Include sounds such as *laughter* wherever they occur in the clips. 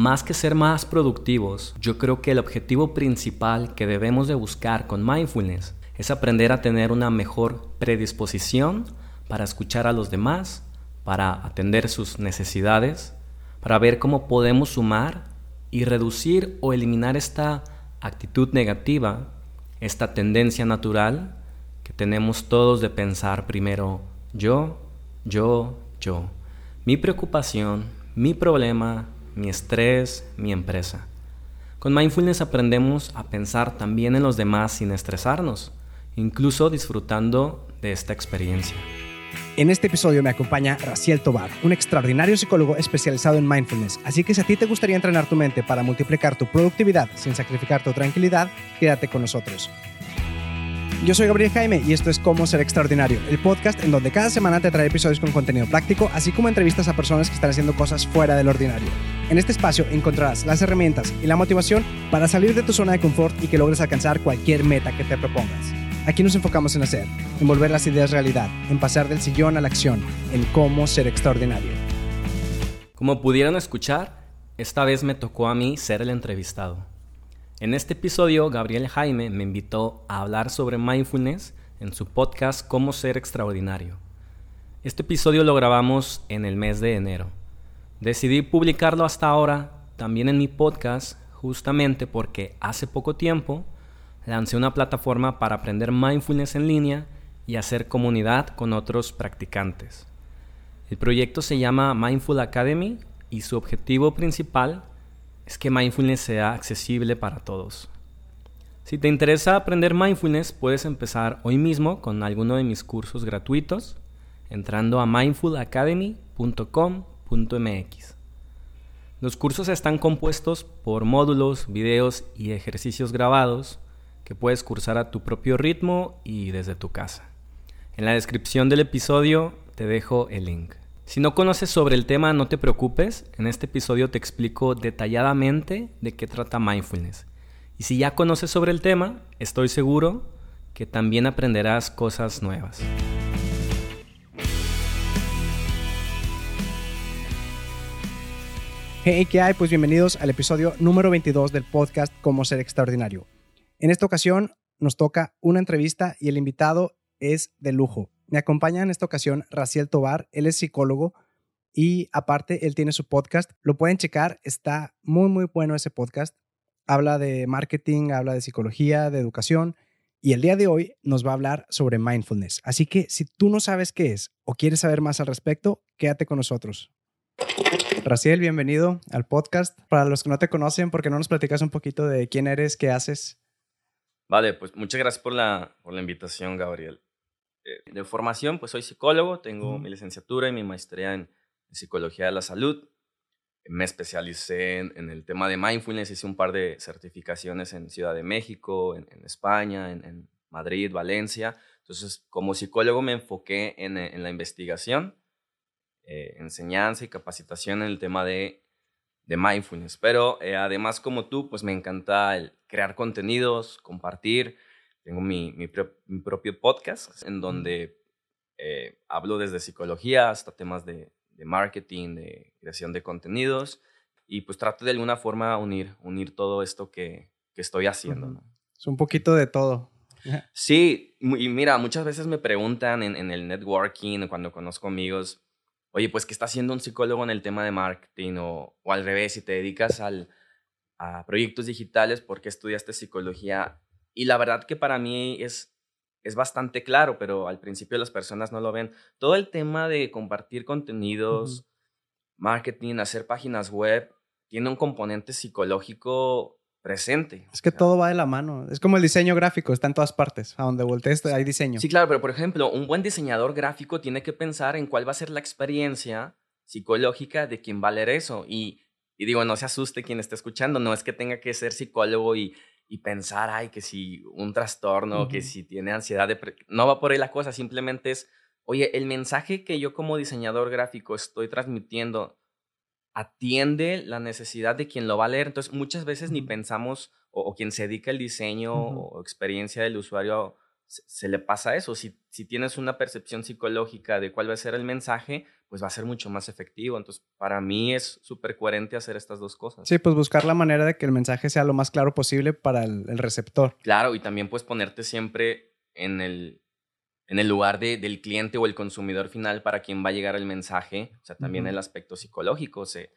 Más que ser más productivos, yo creo que el objetivo principal que debemos de buscar con mindfulness es aprender a tener una mejor predisposición para escuchar a los demás, para atender sus necesidades, para ver cómo podemos sumar y reducir o eliminar esta actitud negativa, esta tendencia natural que tenemos todos de pensar primero yo, yo, yo. Mi preocupación, mi problema, mi estrés, mi empresa. Con mindfulness aprendemos a pensar también en los demás sin estresarnos incluso disfrutando de esta experiencia. En este episodio me acompaña Raciel Tobar, un extraordinario psicólogo especializado en mindfulness. Así que si a ti te gustaría entrenar tu mente para multiplicar tu productividad sin sacrificar tu tranquilidad, quédate con nosotros. Yo soy Gabriel Jaime y esto es Cómo Ser Extraordinario, el podcast en donde cada semana te trae episodios con contenido práctico, así como entrevistas a personas que están haciendo cosas fuera del ordinario. En este espacio encontrarás las herramientas y la motivación para salir de tu zona de confort y que logres alcanzar cualquier meta que te propongas. Aquí nos enfocamos en hacer, en volver las ideas realidad, en pasar del sillón a la acción, en cómo ser extraordinario. Como pudieron escuchar, esta vez me tocó a mí ser el entrevistado. En este episodio, Gabriel Jaime me invitó a hablar sobre mindfulness en su podcast Cómo ser extraordinario. Este episodio lo grabamos en el mes de enero. Decidí publicarlo hasta ahora también en mi podcast justamente porque hace poco tiempo lancé una plataforma para aprender mindfulness en línea y hacer comunidad con otros practicantes. El proyecto se llama Mindful Academy y su objetivo principal es que mindfulness sea accesible para todos. Si te interesa aprender mindfulness, puedes empezar hoy mismo con alguno de mis cursos gratuitos entrando a mindfulacademy.com.mx. Los cursos están compuestos por módulos, videos y ejercicios grabados que puedes cursar a tu propio ritmo y desde tu casa. En la descripción del episodio te dejo el link. Si no conoces sobre el tema, no te preocupes, en este episodio te explico detalladamente de qué trata mindfulness. Y si ya conoces sobre el tema, estoy seguro que también aprenderás cosas nuevas. Hey, ¿qué hay? Pues bienvenidos al episodio número 22 del podcast Cómo ser extraordinario. En esta ocasión nos toca una entrevista y el invitado es de lujo. Me acompaña en esta ocasión Raciel Tobar, él es psicólogo y aparte él tiene su podcast, lo pueden checar, está muy muy bueno ese podcast. Habla de marketing, habla de psicología, de educación y el día de hoy nos va a hablar sobre mindfulness. Así que si tú no sabes qué es o quieres saber más al respecto, quédate con nosotros. Raciel, bienvenido al podcast. Para los que no te conocen, ¿por qué no nos platicas un poquito de quién eres, qué haces? Vale, pues muchas gracias por la, por la invitación, Gabriel. Eh, de formación, pues soy psicólogo, tengo mi licenciatura y mi maestría en, psicología de la salud. Me especialicé en, el tema de mindfulness, hice un par de certificaciones en Ciudad de México, en, España, en, Madrid, Valencia. Entonces, como psicólogo me enfoqué en, la investigación, eh, enseñanza y capacitación en el tema de de mindfulness. Pero eh, además, como tú, pues me encanta el crear contenidos, compartir. Tengo mi, mi, propio podcast en donde eh, hablo desde psicología hasta temas de, de, marketing, de creación de contenidos. Y pues trato de alguna forma unir, unir todo esto que, que estoy haciendo. Es un poquito de todo. *laughs* Sí, y mira, muchas veces me preguntan en, en el networking, cuando conozco amigos, oye, pues, ¿qué está haciendo un psicólogo en el tema de marketing? O, o al revés, si te dedicas al, a proyectos digitales, ¿por qué estudiaste psicología? Y la verdad que para mí es, es bastante claro, pero al principio las personas no lo ven. Todo el tema de compartir contenidos, marketing, hacer páginas web, tiene un componente psicológico presente. Es que todo va de la mano. Es como el diseño gráfico, está en todas partes. A donde voltees hay diseño. Sí, claro, pero por ejemplo, un buen diseñador gráfico tiene que pensar en cuál va a ser la experiencia psicológica de quien va a leer eso. Y, y digo, no se asuste quien esté escuchando, no es que tenga que ser psicólogo y, y pensar, ay, que si un trastorno, que si tiene ansiedad, no va por ahí la cosa, simplemente es, oye, el mensaje que yo como diseñador gráfico estoy transmitiendo atiende la necesidad de quien lo va a leer. Entonces, muchas veces ni pensamos, o, quien se dedica al diseño o experiencia del usuario se, le pasa eso. Si, si tienes una percepción psicológica de cuál va a ser el mensaje, pues va a ser mucho más efectivo. Entonces, para mí es súper coherente hacer estas dos cosas. Sí, pues buscar la manera de que el mensaje sea lo más claro posible para el, receptor. Claro, y también pues ponerte siempre en el, en el lugar de, del cliente o el consumidor final para quien va a llegar el mensaje. O sea, también el aspecto psicológico. Se,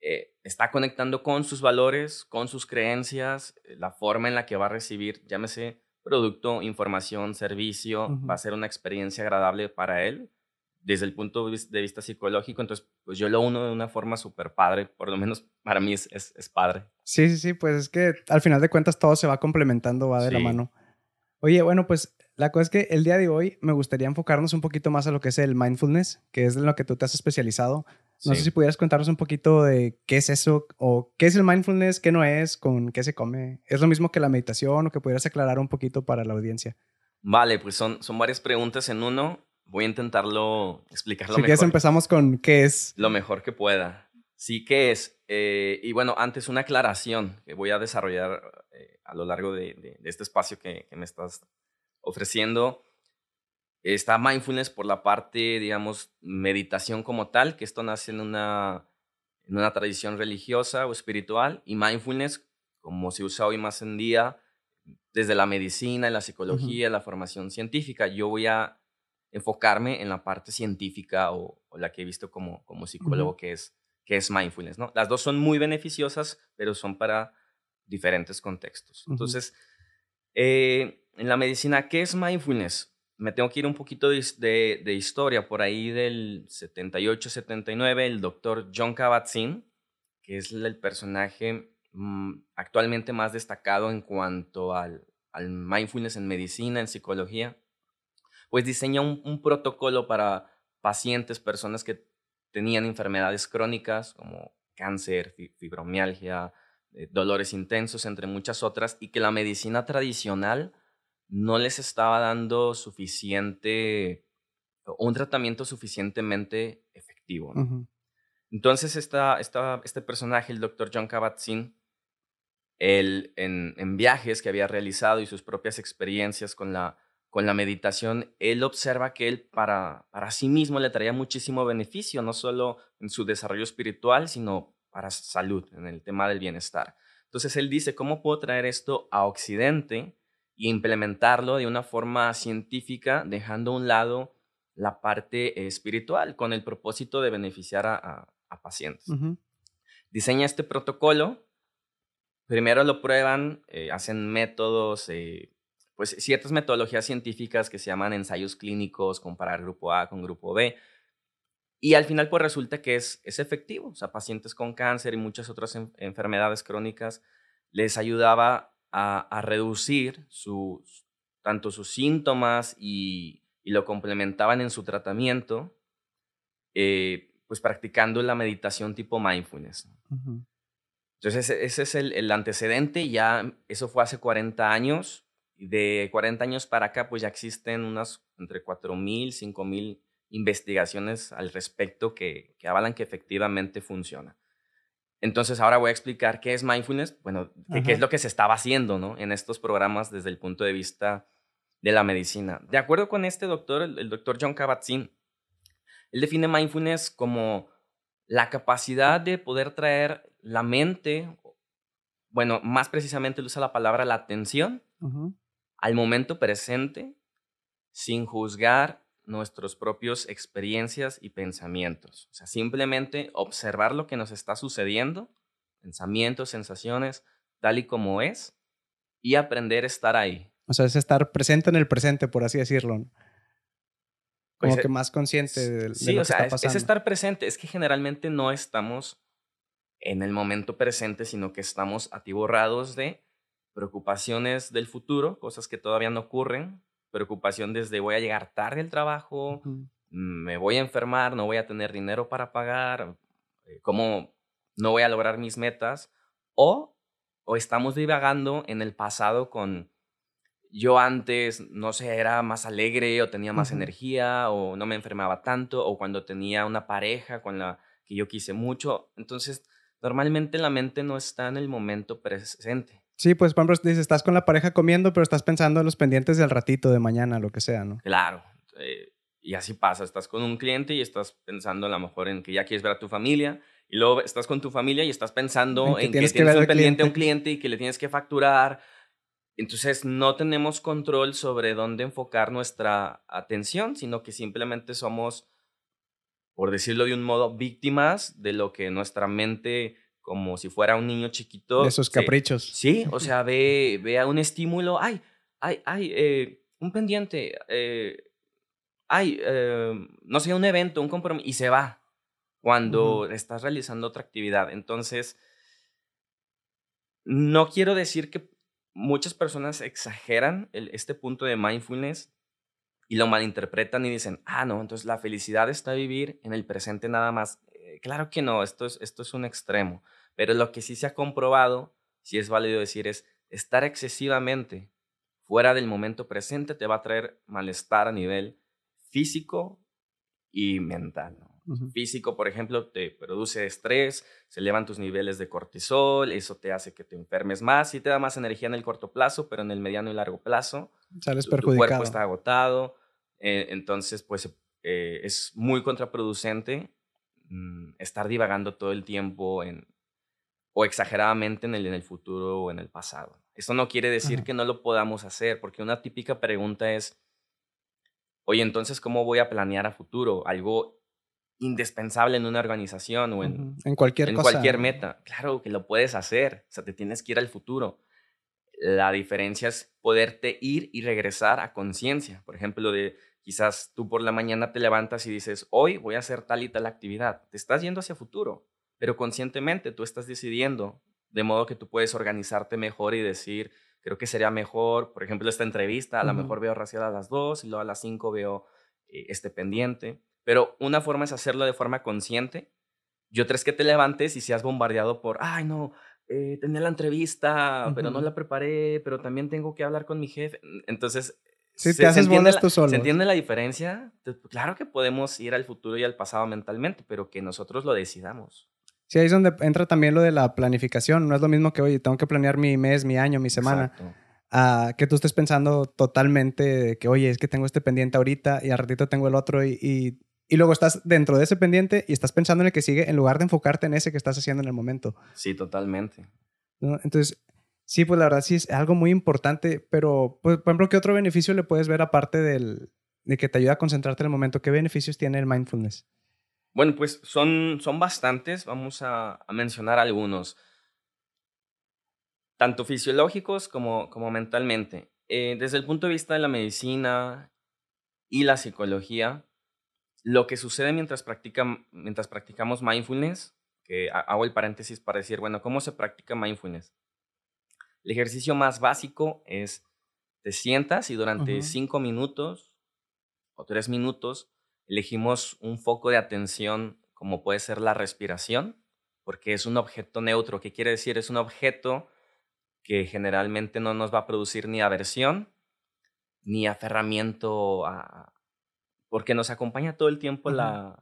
eh, está conectando con sus valores, con sus creencias, eh, la forma en la que va a recibir, llámese producto, información, servicio, va a ser una experiencia agradable para él desde el punto de vista psicológico. Entonces, pues yo lo uno de una forma súper padre, por lo menos para mí es, es, padre. Sí, sí, sí, pues es que al final de cuentas todo se va complementando, va de la mano. Oye, bueno, pues la cosa es que el día de hoy me gustaría enfocarnos un poquito más a lo que es el mindfulness, que es en lo que tú te has especializado. No sé si pudieras contarnos un poquito de qué es eso o qué es el mindfulness, qué no es, con qué se come. ¿Es lo mismo que la meditación o que pudieras aclarar un poquito para la audiencia? Vale, pues son, son varias preguntas en uno. Voy a intentarlo explicarlo si mejor. empezamos con qué es. Lo mejor que pueda. Sí, ¿qué es? Eh, y bueno, antes una aclaración que voy a desarrollar eh, a lo largo de, este espacio que, que me estás ofreciendo. Está mindfulness por la parte, digamos, meditación como tal, que esto nace en una, en una tradición religiosa o espiritual, y mindfulness, como se usa hoy más en día, desde la medicina, la psicología, la formación científica. Yo voy a enfocarme en la parte científica o, la que he visto como, como psicólogo, que, es, que es mindfulness. ¿no? Las dos son muy beneficiosas, pero son para diferentes contextos. Entonces, eh, en la medicina, ¿qué es mindfulness? Me tengo que ir un poquito de, historia. Por ahí del 78-79, el doctor John Kabat-Zinn, que es el personaje mm, actualmente más destacado en cuanto al, mindfulness en medicina, en psicología, pues diseña un, protocolo para pacientes, personas que tenían enfermedades crónicas como cáncer, fibromialgia, eh, dolores intensos, entre muchas otras, y que la medicina tradicional no les estaba dando suficiente, un tratamiento suficientemente efectivo. Entonces, esta, este personaje, el doctor John Kabat-Zinn, él, en, viajes que había realizado y sus propias experiencias con la, con la meditación, él observa que él para, para sí mismo le traía muchísimo beneficio, no solo en su desarrollo espiritual, sino para salud, en el tema del bienestar. Entonces él dice, ¿cómo puedo traer esto a Occidente? Y implementarlo de una forma científica, dejando a un lado la parte espiritual con el propósito de beneficiar a, pacientes. Diseña este protocolo, primero lo prueban, eh, hacen métodos, eh, pues ciertas metodologías científicas que se llaman ensayos clínicos, comparar grupo A con grupo B, y al final pues resulta que es, es efectivo, o sea, pacientes con cáncer y muchas otras enfermedades crónicas les ayudaba a, reducir sus, tanto sus síntomas y, lo complementaban en su tratamiento, eh, pues practicando la meditación tipo mindfulness. Entonces ese, es el, antecedente, ya eso fue hace 40 años, y de 40 años para acá pues ya existen unas entre 4.000, 5.000 investigaciones al respecto que, que avalan que efectivamente funciona. Entonces ahora voy a explicar qué es mindfulness, bueno, qué es lo que se estaba haciendo ¿no? en estos programas desde el punto de vista de la medicina. De acuerdo con este doctor, el, doctor John Kabat-Zinn, él define mindfulness como la capacidad de poder traer la mente, bueno, más precisamente él usa la palabra la atención, al momento presente, sin juzgar nuestros propios experiencias y pensamientos. O sea, simplemente observar lo que nos está sucediendo, pensamientos, sensaciones, tal y como es, y aprender a estar ahí. O sea, es estar presente en el presente, por así decirlo. Como pues, que más consciente de, lo que está pasando. Es, es estar presente. Es que generalmente no estamos en el momento presente, sino que estamos atiborrados de preocupaciones del futuro, cosas que todavía no ocurren, preocupación desde voy a llegar tarde al trabajo, me voy a enfermar, no voy a tener dinero para pagar, eh, cómo no voy a lograr mis metas, o, o estamos divagando en el pasado con yo antes, no sé, era más alegre o tenía más energía o no me enfermaba tanto o cuando tenía una pareja con la que yo quise mucho. Entonces, normalmente la mente no está en el momento presente. Sí, pues, por ejemplo, dices, estás con la pareja comiendo, pero estás pensando en los pendientes del ratito, de mañana, lo que sea, ¿no? Claro. Eh, y así pasa, estás con un cliente y estás pensando a lo mejor en que ya quieres ver a tu familia y luego estás con tu familia y estás pensando en que, tienes, que un pendiente a un cliente y que le tienes que facturar. Entonces no tenemos control sobre dónde enfocar nuestra atención, sino que simplemente somos, por decirlo de un modo, víctimas de lo que nuestra mente, como si fuera un niño chiquito... De esos caprichos. Sí, o sea, ve, ve a un estímulo, ay, ay, ay, eh, un pendiente, eh, ay, em, no sé, un evento, un compromiso, y se va cuando estás realizando otra actividad. Entonces, no quiero decir que muchas personas exageran este punto de mindfulness y lo malinterpretan y dicen, ah, no, entonces la felicidad está vivir en el presente nada más. Eh, claro que no, esto es, esto es un extremo, pero lo que sí se ha comprobado, si es válido decir, es estar excesivamente fuera del momento presente te va a traer malestar a nivel físico y mental. Físico, por ejemplo, te produce estrés, se elevan tus niveles de cortisol, eso te hace que te enfermes más y te da más energía en el corto plazo, pero en el mediano y largo plazo Sales tu, tu cuerpo está agotado. Eh, entonces, pues eh, es muy contraproducente mm, estar divagando todo el tiempo en, o exageradamente en el, en el futuro o en el pasado. Esto no quiere decir que no lo podamos hacer, porque una típica pregunta es, oye, entonces, ¿cómo voy a planear a futuro? Algo indispensable en una organización o en, en cualquier en cualquier meta. Claro que lo puedes hacer, o sea, te tienes que ir al futuro. La diferencia es poderte ir y regresar a conciencia. Por ejemplo, de quizás tú por la mañana te levantas y dices, hoy voy a hacer tal y tal actividad. Te estás yendo hacia futuro, pero conscientemente tú estás decidiendo, de modo que tú puedes organizarte mejor y decir, creo que sería mejor, por ejemplo, esta entrevista, a lo mejor veo racial a las 2 y luego a las 5 veo eh, este pendiente. Pero una forma es hacerlo de forma consciente y otra es que te levantes y seas bombardeado por, ay, no, eh, tenía la entrevista, pero no la preparé, pero también tengo que hablar con mi jefe. Entonces, si te haces bolas tú solo. ¿Se entiende la diferencia? Claro que podemos ir al futuro y al pasado mentalmente, pero que nosotros lo decidamos. Sí, ahí es donde entra también lo de la planificación. No es lo mismo que, oye, tengo que planear mi mes, mi año, mi semana. A que tú estés pensando totalmente que, oye, es que tengo este pendiente ahorita y al ratito tengo el otro y, y, luego estás dentro de ese pendiente y estás pensando en el que sigue en lugar de enfocarte en ese que estás haciendo en el momento. Sí, totalmente. Entonces, sí, pues la verdad sí es algo muy importante, pero, pues, por ejemplo, ¿qué otro beneficio le puedes ver aparte del, de que te ayuda a concentrarte en el momento? ¿Qué beneficios tiene el mindfulness? Bueno, pues son, son bastantes, vamos a, mencionar algunos, tanto fisiológicos como, como mentalmente. Eh, desde el punto de vista de la medicina y la psicología, lo que sucede mientras, mientras practicamos mindfulness, que hago el paréntesis para decir, bueno, ¿cómo se practica mindfulness? El ejercicio más básico es, te sientas y durante cinco minutos o tres minutos elegimos un foco de atención como puede ser la respiración, porque es un objeto neutro. ¿Qué quiere decir? Es un objeto que generalmente no nos va a producir ni aversión ni aferramiento a... porque nos acompaña todo el tiempo la...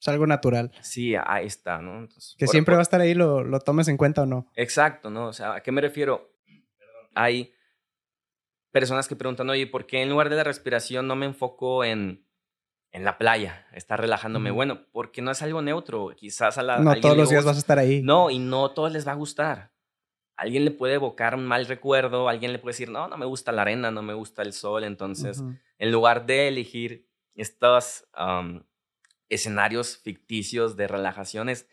Es algo natural. Sí, ahí está, ¿no? que siempre va a estar ahí, lo, lo tomes en cuenta o no. Exacto, ¿no? O sea, ¿a qué me refiero? Hay personas que preguntan, oye, ¿por qué en lugar de la respiración no me enfoco en en la playa, estar relajándome. Bueno, porque no es algo neutro. Quizás a la. No todos los días vas a estar ahí. No, y no todos les va a gustar. alguien le puede evocar un mal recuerdo, alguien le puede decir, no, no me gusta la arena, no me gusta el sol. Entonces, en lugar de elegir estos escenarios ficticios de relajaciones,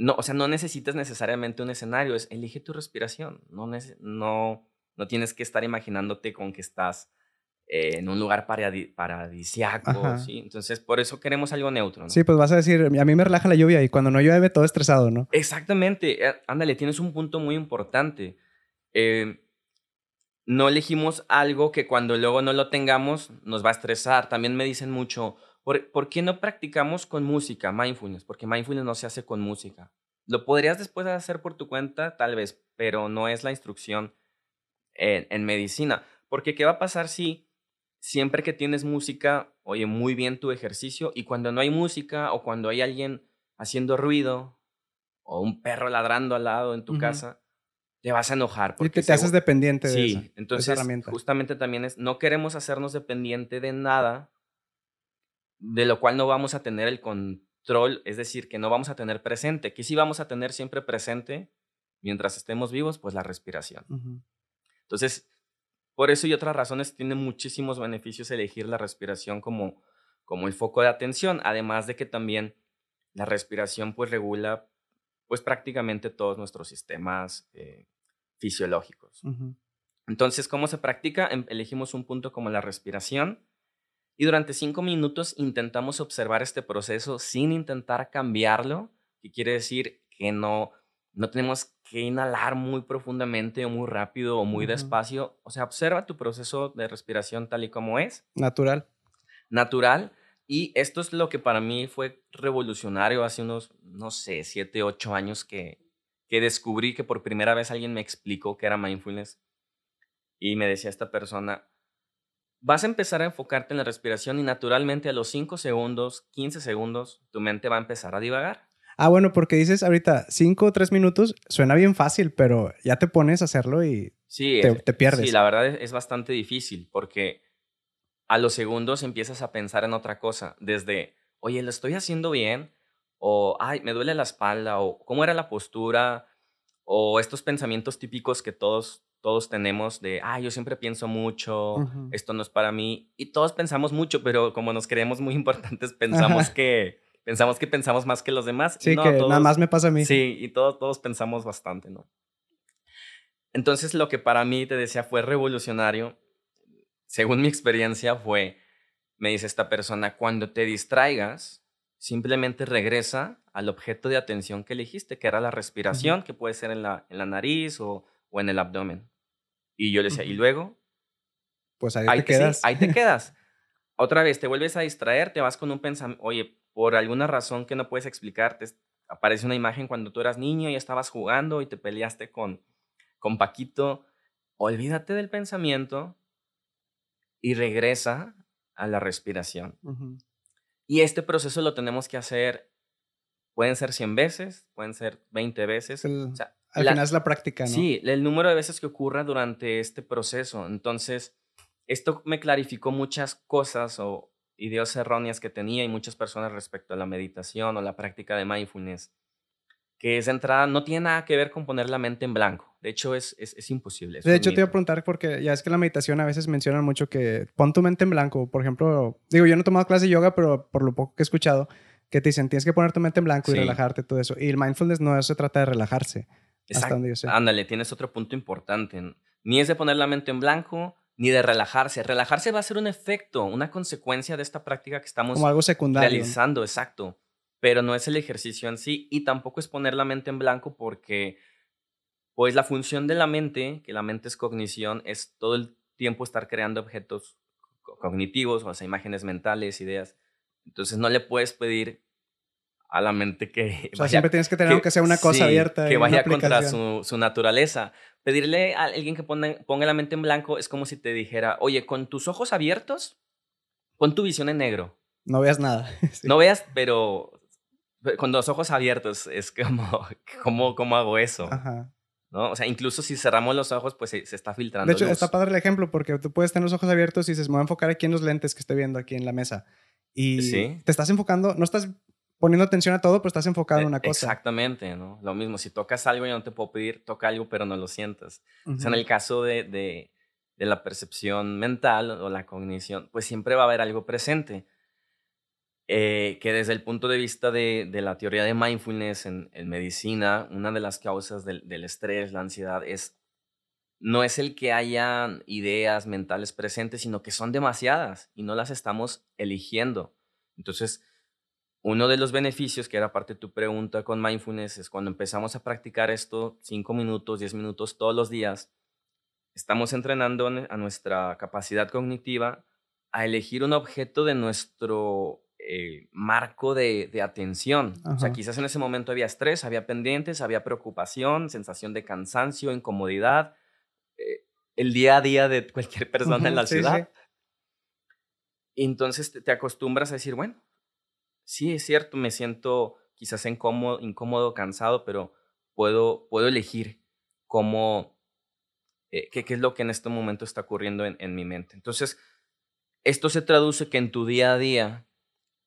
no, o sea, no necesitas necesariamente un escenario, es elige tu respiración. No, no, no tienes que estar imaginándote con que estás en un lugar paradisiaco, ¿sí? Entonces, por eso queremos algo neutro, ¿no? Sí, pues vas a decir, a mí me relaja la lluvia y cuando no llueve todo estresado, ¿no? Exactamente. Eh, ándale, tienes un punto muy importante. Eh, no elegimos algo que cuando luego no lo tengamos nos va a estresar. También me dicen mucho, ¿por, ¿por qué no practicamos con música, mindfulness? Porque mindfulness no se hace con música. Lo podrías después hacer por tu cuenta, tal vez, pero no es la instrucción en, en medicina. Porque ¿qué va a pasar si siempre que tienes música, oye muy bien tu ejercicio y cuando no hay música o cuando hay alguien haciendo ruido o un perro ladrando al lado en tu casa, te vas a enojar. Porque te, haces dependiente de sí, esa, entonces justamente también es, no queremos hacernos dependiente de nada de lo cual no vamos a tener el control, es decir, que no vamos a tener presente, que sí vamos a tener siempre presente mientras estemos vivos, pues la respiración. Entonces, por eso y otras razones tiene muchísimos beneficios elegir la respiración como, como el foco de atención, además de que también la respiración pues regula pues prácticamente todos nuestros sistemas eh, fisiológicos. Entonces, ¿cómo se practica? Em, elegimos un punto como la respiración y durante cinco minutos intentamos observar este proceso sin intentar cambiarlo, que quiere decir que no, no tenemos que inhalar muy profundamente o muy rápido o muy despacio. O sea, observa tu proceso de respiración tal y como es. Natural. Natural. Y esto es lo que para mí fue revolucionario hace unos, no sé, siete, ocho años que, que descubrí que por primera vez alguien me explicó que era mindfulness. Y me decía esta persona, vas a empezar a enfocarte en la respiración y naturalmente a los 5 segundos, 15 segundos, tu mente va a empezar a divagar. Ah, bueno, porque dices ahorita 5 o 3 minutos, suena bien fácil, pero ya te pones a hacerlo y te, te, pierdes. Sí, la verdad es bastante difícil porque a los segundos empiezas a pensar en otra cosa, desde, oye, ¿lo estoy haciendo bien? O, ay, me duele la espalda, o cómo era la postura, o estos pensamientos típicos que todos, todos tenemos de, ay, yo siempre pienso mucho, esto no es para mí, y todos pensamos mucho, pero como nos creemos muy *laughs* importantes, pensamos que... Pensamos que pensamos más que los demás. Sí, que nada más me pasa a mí. Sí, y todos, todos pensamos bastante, ¿no? Entonces, lo que para mí, te decía, fue revolucionario según mi experiencia fue, me dice esta persona, cuando te distraigas, simplemente regresa al objeto de atención que elegiste, que era la respiración, que puede ser en la, en la nariz o, o, en el abdomen. Y yo le decía, ¿y luego? Pues ahí, te quedas. ahí te *laughs* quedas. Otra vez, te vuelves a distraer, te vas con un pensamiento, oye, por alguna razón que no puedes explicarte, aparece una imagen cuando tú eras niño y estabas jugando y te peleaste con, con Paquito. Olvídate del pensamiento, y regresa a la respiración. Y este proceso lo tenemos que hacer, pueden ser 100 veces, pueden ser 20 veces. Al final es la práctica, ¿no? Sí, el número de veces que ocurra durante este proceso. Entonces, esto me clarificó muchas cosas o ideas erróneas que tenía y muchas personas respecto a la meditación o la práctica de mindfulness que esa entrada no tiene nada que ver con poner la mente en blanco. De hecho, es, es, imposible. de hecho, te iba a preguntar porque ya es que la meditación a veces mencionan mucho que pon tu mente en blanco. Por ejemplo, digo, yo no he tomado clase de yoga, pero por lo poco que he escuchado, que te dicen tienes que poner tu mente en blanco y relajarte, todo eso. Y el mindfulness no se trata de relajarse. Exacto. Ándale, tienes otro punto importante. Ni es de poner la mente en blanco, ni de relajarse. Relajarse va a ser un efecto, una consecuencia de esta práctica que estamos Como algo secundario. realizando. Exacto pero no es el ejercicio en sí y tampoco es poner la mente en blanco porque pues la función de la mente, que la mente es cognición, es todo el tiempo estar creando objetos cognitivos, o sea, imágenes mentales, ideas. Entonces no le puedes pedir a la mente que... O sea, siempre tienes que tener que, sea una cosa abierta. Que vaya contra su, su, naturaleza. Pedirle a alguien que ponga, ponga la mente en blanco es como si te dijera, oye, con tus ojos abiertos, pon tu visión en negro. No veas nada. *laughs* No veas, pero con los ojos abiertos es como, *laughs* ¿cómo, cómo hago eso? Ajá. ¿No? O sea, incluso si cerramos los ojos, pues se, está filtrando. De hecho, está padre el ejemplo porque tú puedes tener los ojos abiertos y dices, me voy a enfocar aquí en los lentes que estoy viendo aquí en la mesa. Y te estás enfocando, no estás poniendo atención a todo, pero estás enfocado en una cosa. Exactamente, ¿no? Lo mismo, si tocas algo, yo no te puedo pedir, toca algo, pero no lo sientas. O sea, en el caso de, de, de la percepción mental o la cognición, pues siempre va a haber algo presente. Eh, que desde el punto de vista de, la teoría de mindfulness en, medicina, una de las causas del, estrés, la ansiedad, es no es el que haya ideas mentales presentes, sino que son demasiadas y no las estamos eligiendo. Entonces, uno de los beneficios, que era parte de tu pregunta con mindfulness, es cuando empezamos a practicar esto cinco minutos, diez minutos todos los días, estamos entrenando a nuestra capacidad cognitiva a elegir un objeto de nuestro eh, marco de, atención. O sea, quizás en ese momento había estrés, había pendientes, había preocupación, sensación de cansancio, incomodidad, eh, el día a día de cualquier persona en la ciudad. Entonces te, acostumbras a decir, bueno, sí es cierto, me siento quizás incómodo, incómodo cansado, pero puedo, puedo elegir cómo, eh, qué, es lo que en este momento está ocurriendo en, mi mente. Entonces, esto se traduce que en tu día a día,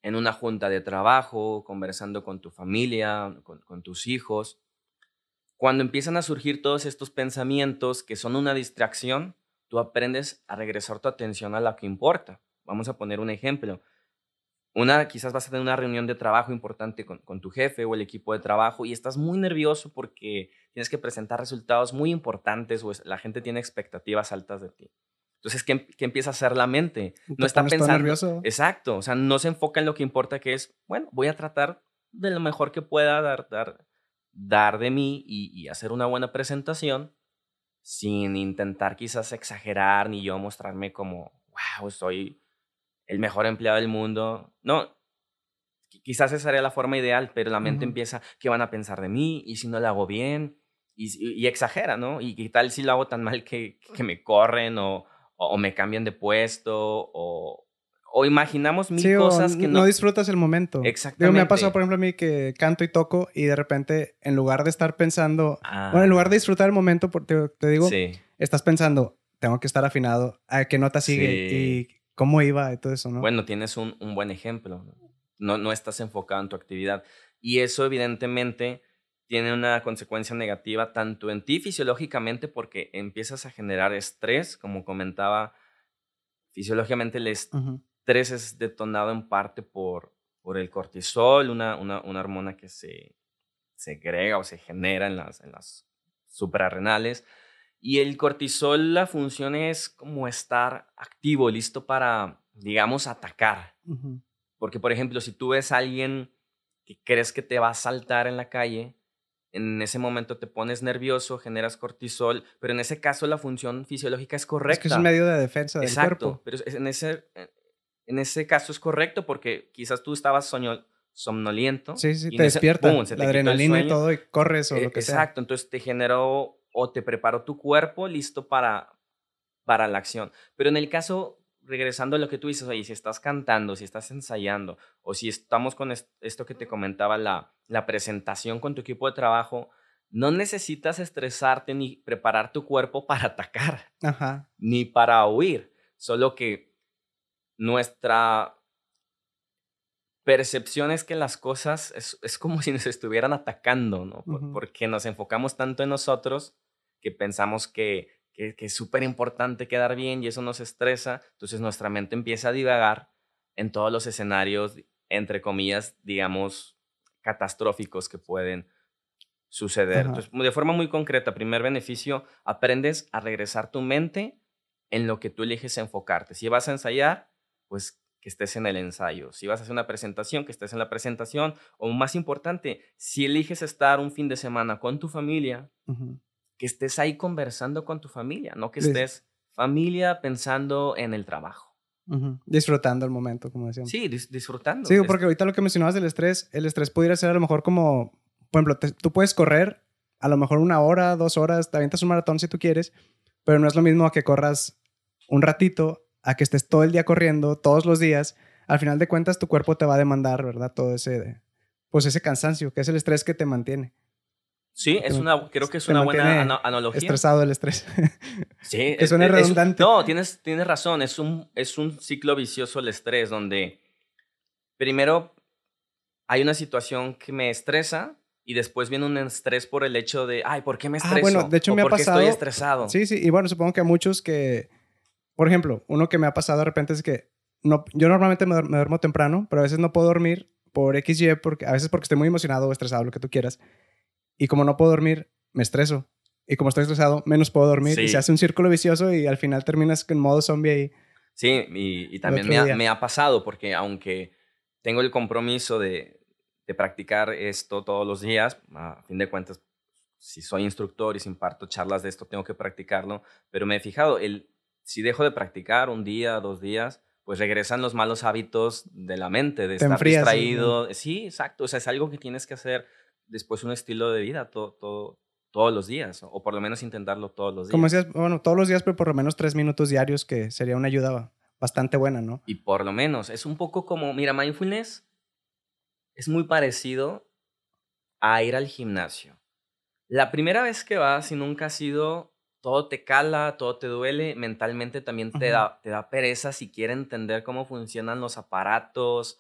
en una junta de trabajo, conversando con tu familia, con tus hijos, cuando empiezan a surgir todos estos pensamientos que son una distracción, tú aprendes a regresar tu atención a lo que importa. Vamos a poner un ejemplo. Una, quizás vas a tener una reunión de trabajo importante con, con, tu jefe o el equipo de trabajo y estás muy nervioso porque tienes que presentar resultados muy importantes o la gente tiene expectativas altas de ti. Entonces, ¿qué, qué empieza a hacer la mente? No está pensando. Nervioso? Exacto. O sea, no se enfoca en lo que importa, que es, bueno, voy a tratar de lo mejor que pueda dar, dar dar de mí y, hacer una buena presentación sin intentar quizás exagerar ni yo mostrarme como, wow, soy el mejor empleado del mundo. No, quizás esa sería la forma ideal, pero la mente empieza, ¿qué van a pensar de mí? ¿Y si no lo hago bien? Y, exagera, ¿no? ¿Y qué tal si lo hago tan mal que, que me corren o, o, me cambian de puesto o, o imaginamos mil cosas que no... no disfrutas el momento. Exactamente. me ha pasado, por ejemplo, a mí que canto y toco y de repente, en lugar de estar pensando, bueno, en lugar de ah. disfrutar el momento, te, te digo, estás pensando, tengo que estar afinado, a qué nota sigue y cómo iba y todo eso, ¿no? Bueno, tienes un, un buen ejemplo. No, no estás enfocado en tu actividad. Y eso, evidentemente, tiene una consecuencia negativa tanto en ti fisiológicamente porque empiezas a generar estrés, como comentaba, fisiológicamente el estrés estrés es detonado en parte por, por el cortisol, una, una, una hormona que se segrega o se genera en las, en las suprarrenales. Y el cortisol, la función es como estar activo, listo para, digamos, atacar. Porque, por ejemplo, si tú ves a alguien que crees que te va a saltar en la calle, en ese momento te pones nervioso, generas cortisol, pero en ese caso la función fisiológica es correcta. Es que es un medio de defensa del Exacto, cuerpo. pero en ese, en ese caso es correcto porque quizás tú estabas somnoliento. Sí, sí, te despierta. la adrenalina y todo y corres o lo que sea. Exacto, entonces te generó o te preparó tu cuerpo listo para, para la acción. Pero en el caso, regresando a lo que tú dices, oye, si estás cantando, si estás ensayando o si estamos con esto que te comentaba, la, la presentación con tu equipo de trabajo, no necesitas estresarte ni preparar tu cuerpo para atacar, Ajá. ni para huir, solo que nuestra percepción es que las cosas es, como *laughs* si nos estuvieran atacando, ¿no? Porque nos enfocamos tanto en nosotros que pensamos que, que, es súper importante quedar bien y eso nos estresa. Entonces nuestra mente empieza a divagar en todos los escenarios, entre comillas, digamos, catastróficos que pueden suceder. Entonces, de forma muy concreta, primer beneficio, aprendes a regresar tu mente en lo que tú eliges enfocarte. Si vas a ensayar, pues que estés en el ensayo. Si vas a hacer una presentación, que estés en la presentación. O más importante, si eliges estar un fin de semana con tu familia, que estés ahí conversando con tu familia, no que estés familia pensando en el trabajo. Disfrutando el momento, como decíamos. Sí, disfrutando. Sí, porque ahorita lo que mencionabas del estrés, el estrés pudiera ser a lo mejor como, por ejemplo, tú puedes correr a lo mejor una hora, dos horas, te avientas un maratón si tú quieres, pero no es lo mismo a que corras un ratito a que estés todo el día corriendo, todos los días, al final de cuentas tu cuerpo te va a demandar, ¿verdad? Todo ese, pues ese cansancio, que es el estrés que te mantiene. Sí, es una, creo que es una buena analogía. Estresado el estrés. *laughs* Sí. que suena redundante. no, tienes, tienes razón. Es un, es un ciclo vicioso el estrés donde primero hay una situación que me estresa y después viene un estrés por el hecho de, ay, ¿por qué me ah, estreso? bueno, de hecho me ha pasado. estoy estresado. Sí, sí. Y bueno, supongo que a muchos que por ejemplo, uno que me ha pasado de repente es que no, yo normalmente me, duermo temprano, pero a veces no puedo dormir por XY, porque, a veces porque estoy muy emocionado o estresado, lo que tú quieras. Y como no puedo dormir, me estreso. Y como estoy estresado, menos puedo dormir. Y se hace un círculo vicioso y al final terminas en modo zombie ahí. Sí, y, también me ha, me ha, pasado porque aunque tengo el compromiso de, de, practicar esto todos los días, a fin de cuentas, si soy instructor y si imparto charlas de esto, tengo que practicarlo, pero me he fijado, el, si dejo de practicar un día, dos días, pues regresan los malos hábitos de la mente, de estar distraído. Sí, exacto. O sea, es algo que tienes que hacer después un estilo de vida todo, todo, todos los días, o por lo menos intentarlo todos los días. Como decías, bueno, todos los días, pero por lo menos tres minutos diarios, que sería una ayuda bastante buena, ¿no? Y por lo menos, es un poco como, mira, mindfulness es muy parecido a ir al gimnasio. La primera vez que vas y nunca has ido, todo te cala, todo te duele, mentalmente también te, da, te da pereza si quieres entender cómo funcionan los aparatos,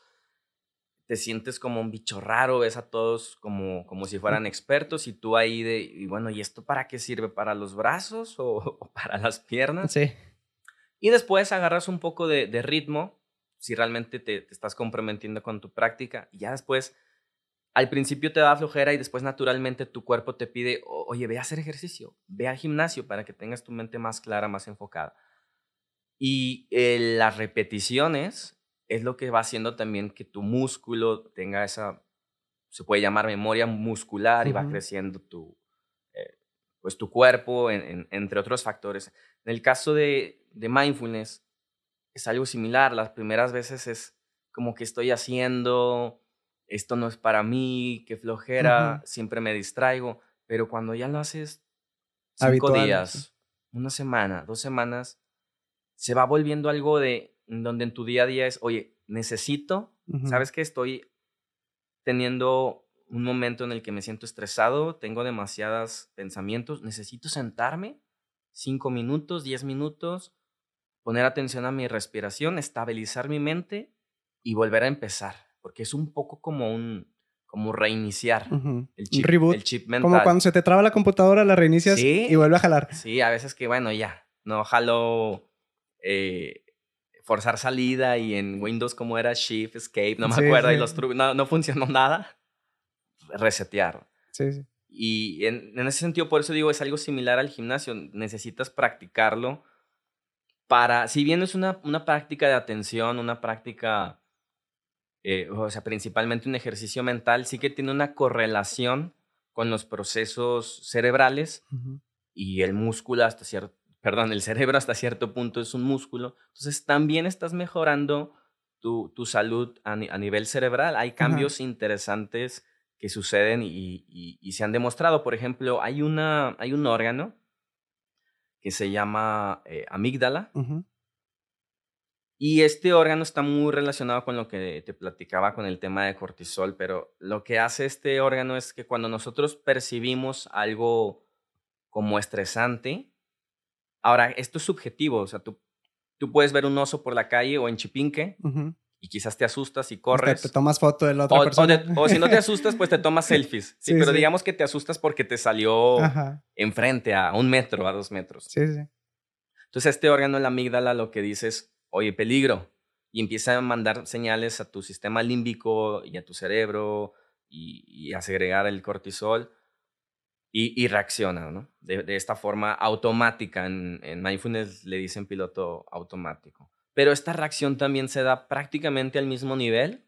te sientes como un bicho raro, ves a todos como, como si fueran expertos y tú ahí de, y bueno, ¿y esto para qué sirve? ¿Para los brazos *laughs* o, para las piernas? Sí. Y después agarras un poco de, de ritmo, si realmente te, te, estás comprometiendo con tu práctica, y ya después, al principio te da flojera y después naturalmente tu cuerpo te pide, oye, ve a hacer ejercicio, ve al gimnasio para que tengas tu mente más clara, más enfocada. Y eh, las repeticiones es lo que va haciendo también que tu músculo tenga esa, se puede llamar memoria muscular y va creciendo tu, eh, pues tu cuerpo, entre otros factores. En el caso de, de mindfulness, es algo similar. Las primeras veces es como que estoy haciendo, esto no es para mí, qué flojera, siempre me distraigo, pero cuando ya lo haces cinco días, una semana, dos semanas, se va volviendo algo de donde en tu día a día es, oye, necesito, ¿sabes que Estoy teniendo un momento en el que me siento estresado, tengo demasiados pensamientos, necesito sentarme cinco minutos, diez minutos, poner atención a mi respiración, estabilizar mi mente y volver a empezar, porque es un poco como un como reiniciar el, chip, reboot. el chip mental. Como cuando se te traba la computadora, la reinicias y vuelve a jalar. Sí, a veces que bueno, ya, no jalo eh, forzar salida y en Windows como era Shift, Escape, no me acuerdo, y los no, no funcionó *laughs* nada, resetear. Sí, sí. Y en, en, ese sentido, por eso digo, es algo similar al gimnasio, necesitas practicarlo para, si bien es una, una práctica de atención, una práctica, eh, o sea, principalmente un ejercicio mental, sí que tiene una correlación con los procesos cerebrales y el músculo hasta cierto perdón, el cerebro hasta cierto punto es un músculo, entonces también estás mejorando tu, tu salud a, nivel cerebral. Hay cambios interesantes que suceden y, y, se han demostrado. Por ejemplo, hay, una, hay un órgano que se llama eh, amígdala. Y este órgano está muy relacionado con lo que te platicaba con el tema de cortisol, pero lo que hace este órgano es que cuando nosotros percibimos algo como estresante, Ahora, esto es subjetivo, o sea, tú, tú puedes ver un oso por la calle o en Chipinque y quizás te asustas y corres. Te, tomas foto de la otra persona. O, si no te asustas, pues te *laughs* tomas selfies. Sí, pero digamos que te asustas porque te salió enfrente a un metro, a dos metros. Sí, sí. Entonces, este órgano, la amígdala, lo que dice es, oye, peligro. Y empieza a mandar señales a tu sistema límbico y a tu cerebro y, y a segregar el cortisol y, reacciona, ¿no? De, esta forma automática. En, en, mindfulness le dicen piloto automático. Pero esta reacción también se da prácticamente al mismo nivel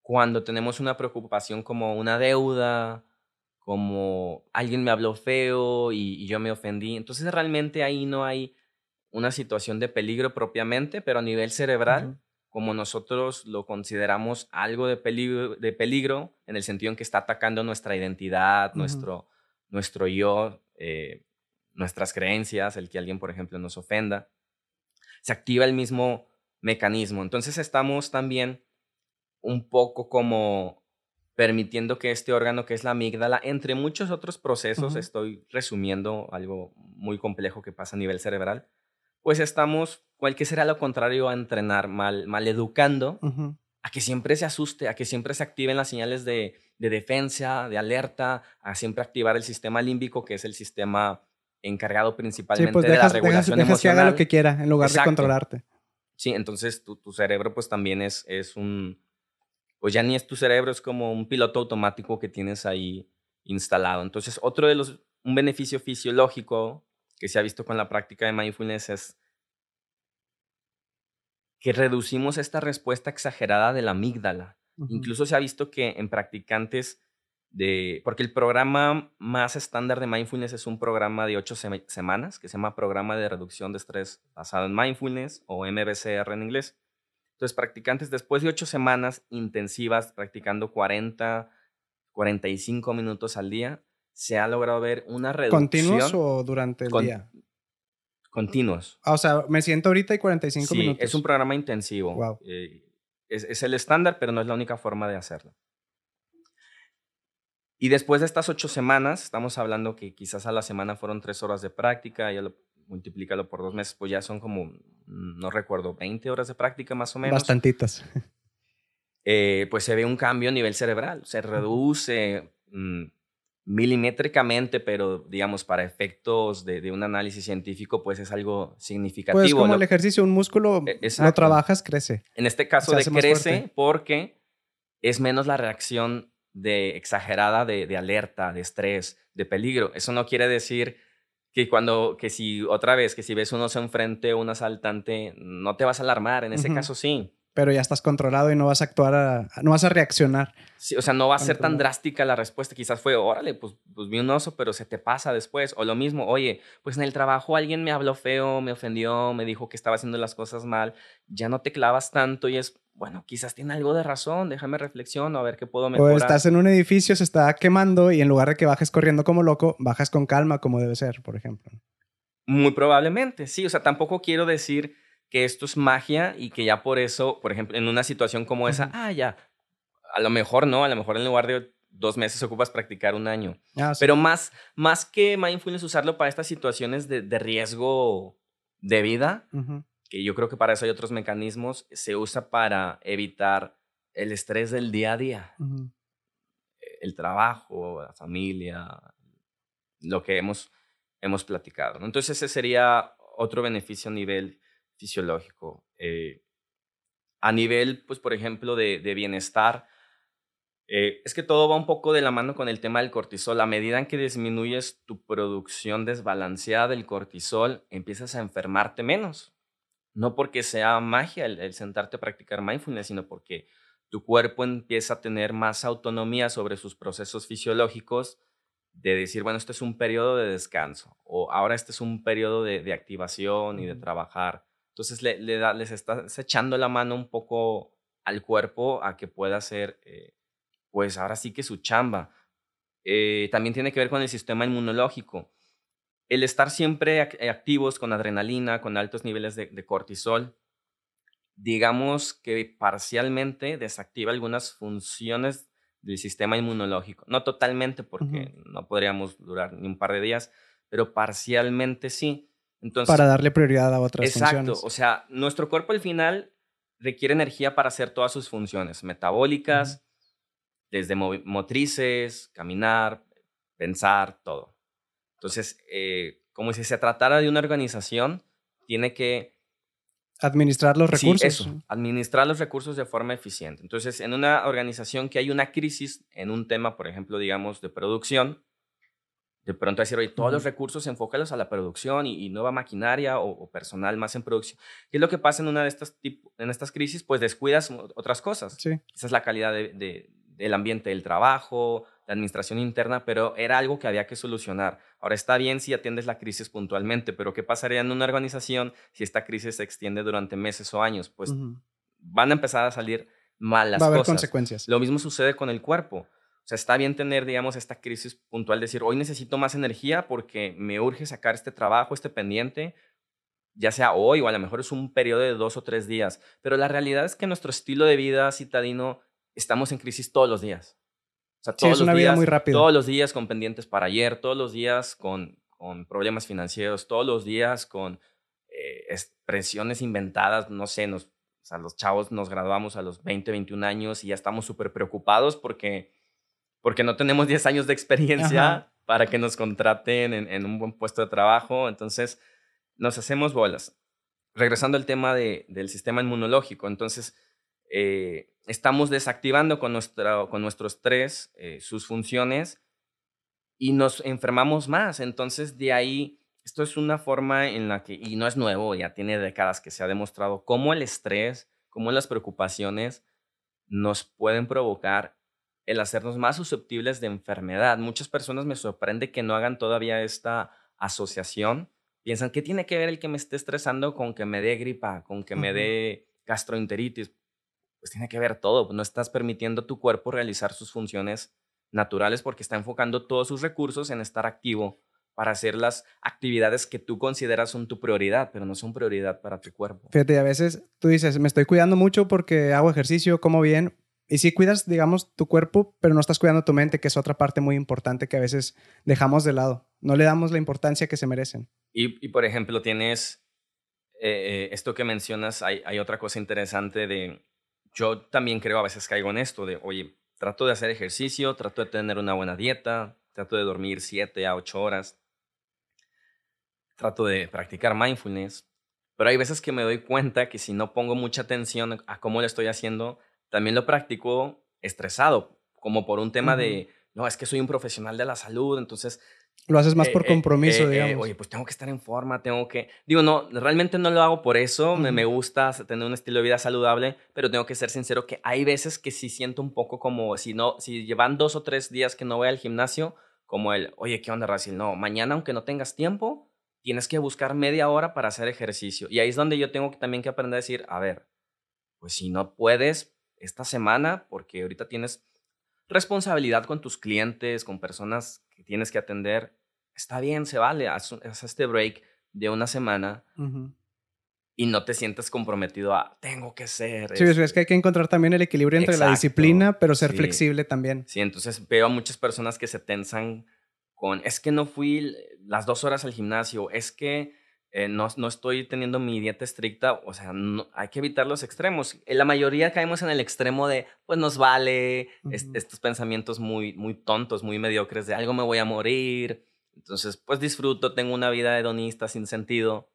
cuando tenemos una preocupación como una deuda, como alguien me habló feo y, yo me ofendí. Entonces realmente ahí no hay una situación de peligro propiamente, pero a nivel cerebral, como nosotros lo consideramos algo de peligro, de peligro en el sentido en que está atacando nuestra identidad, nuestro nuestro yo, eh, nuestras creencias, el que alguien, por ejemplo, nos ofenda, se activa el mismo mecanismo. Entonces estamos también un poco como permitiendo que este órgano que es la amígdala, entre muchos otros procesos, estoy resumiendo algo muy complejo que pasa a nivel cerebral, pues estamos, cualquier será lo contrario a entrenar, mal, mal educando, a que siempre se asuste, a que siempre se activen las señales de, de defensa, de alerta, a siempre activar el sistema límbico, que es el sistema encargado principalmente pues de la regulación dejas, dejas que haga lo que quiera en lugar de controlarte. Sí, entonces tu, tu, cerebro pues también es, es un, pues ya ni es tu cerebro, es como un piloto automático que tienes ahí instalado. Entonces otro de los, un beneficio fisiológico que se ha visto con la práctica de mindfulness es que reducimos esta respuesta exagerada de la amígdala. Incluso se ha visto que en practicantes de, porque el programa más estándar de mindfulness es un programa de ocho semanas que se llama Programa de Reducción de Estrés basado en Mindfulness o MBCR en inglés. Entonces, practicantes después de ocho semanas intensivas, practicando 40, 45 minutos al día, se ha logrado ver una reducción. ¿Continuos o durante el día? Continuos. Ah, o sea, me siento ahorita y 45 minutos. Sí, es un programa intensivo. Eh, es, el estándar, pero no es la única forma de hacerlo. Y después de estas ocho semanas, estamos hablando que quizás a la semana fueron tres horas de práctica, ya lo multiplícalo por dos meses, pues ya son como, no recuerdo, 20 horas de práctica más o menos. Bastantitas. Eh, pues se ve un cambio a nivel cerebral, se reduce mm, milimétricamente, pero digamos para efectos de, un análisis científico, pues es algo significativo. Pues como el ejercicio, un músculo, no lo trabajas, crece. En este caso de crece porque es menos la reacción de exagerada de, de, alerta, de estrés, de peligro. Eso no quiere decir que cuando, que si otra vez, que si ves uno se enfrente o un asaltante, no te vas a alarmar, en ese caso sí pero ya estás controlado y no vas a actuar, no vas a reaccionar. Sí, o sea, no va a ser tan drástica la respuesta. Quizás fue, órale, pues, pues vi un oso, pero se te pasa después. O lo mismo, oye, pues en el trabajo alguien me habló feo, me ofendió, me dijo que estaba haciendo las cosas mal. Ya no te clavas tanto y es, bueno, quizás tiene algo de razón, déjame reflexionar a ver qué puedo mejorar. O estás en un edificio, se está quemando y en lugar de que bajes corriendo como loco, bajas con calma como debe ser, por ejemplo. Muy probablemente, sí. O sea, tampoco quiero decir que esto es magia y que ya por eso, por ejemplo, en una situación como esa, ah, ya, a lo mejor no, a lo mejor en lugar de dos meses ocupas practicar un año. Ah, Pero más, más que mindfulness usarlo para estas situaciones de, riesgo de vida, que yo creo que para eso hay otros mecanismos, se usa para evitar el estrés del día a día. El trabajo, la familia, lo que hemos, hemos platicado. Entonces ese sería otro beneficio a nivel fisiológico. Eh, a nivel, pues, por ejemplo, de, bienestar, eh, es que todo va un poco de la mano con el tema del cortisol. A medida en que disminuyes tu producción desbalanceada del cortisol, empiezas a enfermarte menos. No porque sea magia el, sentarte a practicar mindfulness, sino porque tu cuerpo empieza a tener más autonomía sobre sus procesos fisiológicos de decir, bueno, este es un periodo de descanso o ahora este es un periodo de activación y de trabajar. Entonces le, les estás echando la mano un poco al cuerpo a que pueda hacer, eh, pues ahora sí que su chamba. Eh, también tiene que ver con el sistema inmunológico. El estar siempre activos con adrenalina, con altos niveles de, cortisol, digamos que parcialmente desactiva algunas funciones del sistema inmunológico. No totalmente, porque no podríamos durar ni un par de días, pero parcialmente sí para darle prioridad a otras exacto, o sea, nuestro cuerpo al final requiere energía para hacer todas sus funciones metabólicas, desde motrices, caminar, pensar, todo. Entonces, eh, como si se tratara de una organización, tiene que... Administrar los recursos. Sí, eso, administrar los recursos de forma eficiente. Entonces, en una organización que hay una crisis en un tema, por ejemplo, digamos, de producción, de pronto decir, oye, todos los recursos enfócalos a la producción y, nueva maquinaria o, personal más en producción. ¿Qué es lo que pasa en una de estas, en estas crisis? Pues descuidas otras cosas. Sí. Esa es la calidad de, del ambiente del trabajo, la administración interna, pero era algo que había que solucionar. Ahora está bien si atiendes la crisis puntualmente, pero ¿qué pasaría en una organización si esta crisis se extiende durante meses o años? Pues van a empezar a salir mal las Va a haber consecuencias. Lo mismo sucede con el cuerpo. Sea, está bien tener, digamos, esta crisis puntual, decir, hoy necesito más energía porque me urge sacar este trabajo, este pendiente, ya sea hoy o a lo mejor es un periodo de dos o tres días. Pero la realidad es que nuestro estilo de vida citadino estamos en crisis todos los días. O sea, todos los días, muy Todos los días con pendientes para ayer, todos los días con, con problemas financieros, todos los días con eh, expresiones inventadas, no sé, nos, o sea, los chavos nos graduamos a los 20, 21 años y ya estamos súper preocupados porque porque no tenemos 10 años de experiencia para que nos contraten en, un buen puesto de trabajo. Entonces, nos hacemos bolas. Regresando al tema del sistema inmunológico, entonces, eh, estamos desactivando con, nuestra, con nuestro estrés eh, sus funciones y nos enfermamos más. Entonces, de ahí, esto es una forma en la que, y no es nuevo, ya tiene décadas que se ha demostrado cómo el estrés, cómo las preocupaciones nos pueden provocar el hacernos más susceptibles de enfermedad. Muchas personas me sorprende que no hagan todavía esta asociación. Piensan, ¿qué tiene que ver el que me esté estresando con que me dé gripa, con que me dé gastroenteritis? Pues tiene que ver todo. No estás permitiendo a tu cuerpo realizar sus funciones naturales porque está enfocando todos sus recursos en estar activo para hacer las actividades que tú consideras son tu prioridad, pero no son prioridad para tu cuerpo. Fíjate, a veces tú dices, me estoy cuidando mucho porque hago ejercicio, como bien, y sí cuidas, digamos, tu cuerpo, pero no estás cuidando tu mente, que es otra parte muy importante que a veces dejamos de lado. No le damos la importancia que se merecen. Y, por ejemplo, tienes eh, esto que mencionas, hay, hay otra cosa interesante de, yo también creo, a veces caigo en esto, de, oye, trato de hacer ejercicio, trato de tener una buena dieta, trato de dormir 7 a 8 horas, trato de practicar mindfulness, pero hay veces que me doy cuenta que si no pongo mucha atención a cómo lo estoy haciendo, también lo practico estresado, como por un tema de, no, es que soy un profesional de la salud, entonces... Lo haces más eh, por eh, compromiso, eh, digamos. oye, pues tengo que estar en forma, tengo que... Digo, no, realmente no lo hago por eso, me, me gusta tener un estilo de vida saludable, pero tengo que ser sincero que hay veces que sí siento un poco como, si no, si llevan dos o tres días que no voy al gimnasio, como el, oye, ¿qué onda, Racil? No, mañana aunque no tengas tiempo, tienes que buscar media hora para hacer ejercicio. Y ahí es donde yo tengo también que aprender a decir, a ver, pues si no puedes esta semana, porque ahorita tienes responsabilidad con tus clientes, con personas que tienes que atender, está bien, se vale, haz, este break de una semana y no te sientes comprometido a, tengo que ser. Sí, es que hay que encontrar también el equilibrio entre la disciplina, pero ser flexible también. Sí, entonces veo a muchas personas que se tensan con, es que no fui las dos horas al gimnasio, es que eh, no, no, estoy teniendo mi dieta estricta, o sea, hay que evitar los extremos. En la mayoría caemos en el extremo de, pues nos vale, estos pensamientos muy, muy tontos, muy mediocres de algo me voy a morir. Entonces, pues disfruto, tengo una vida hedonista sin sentido.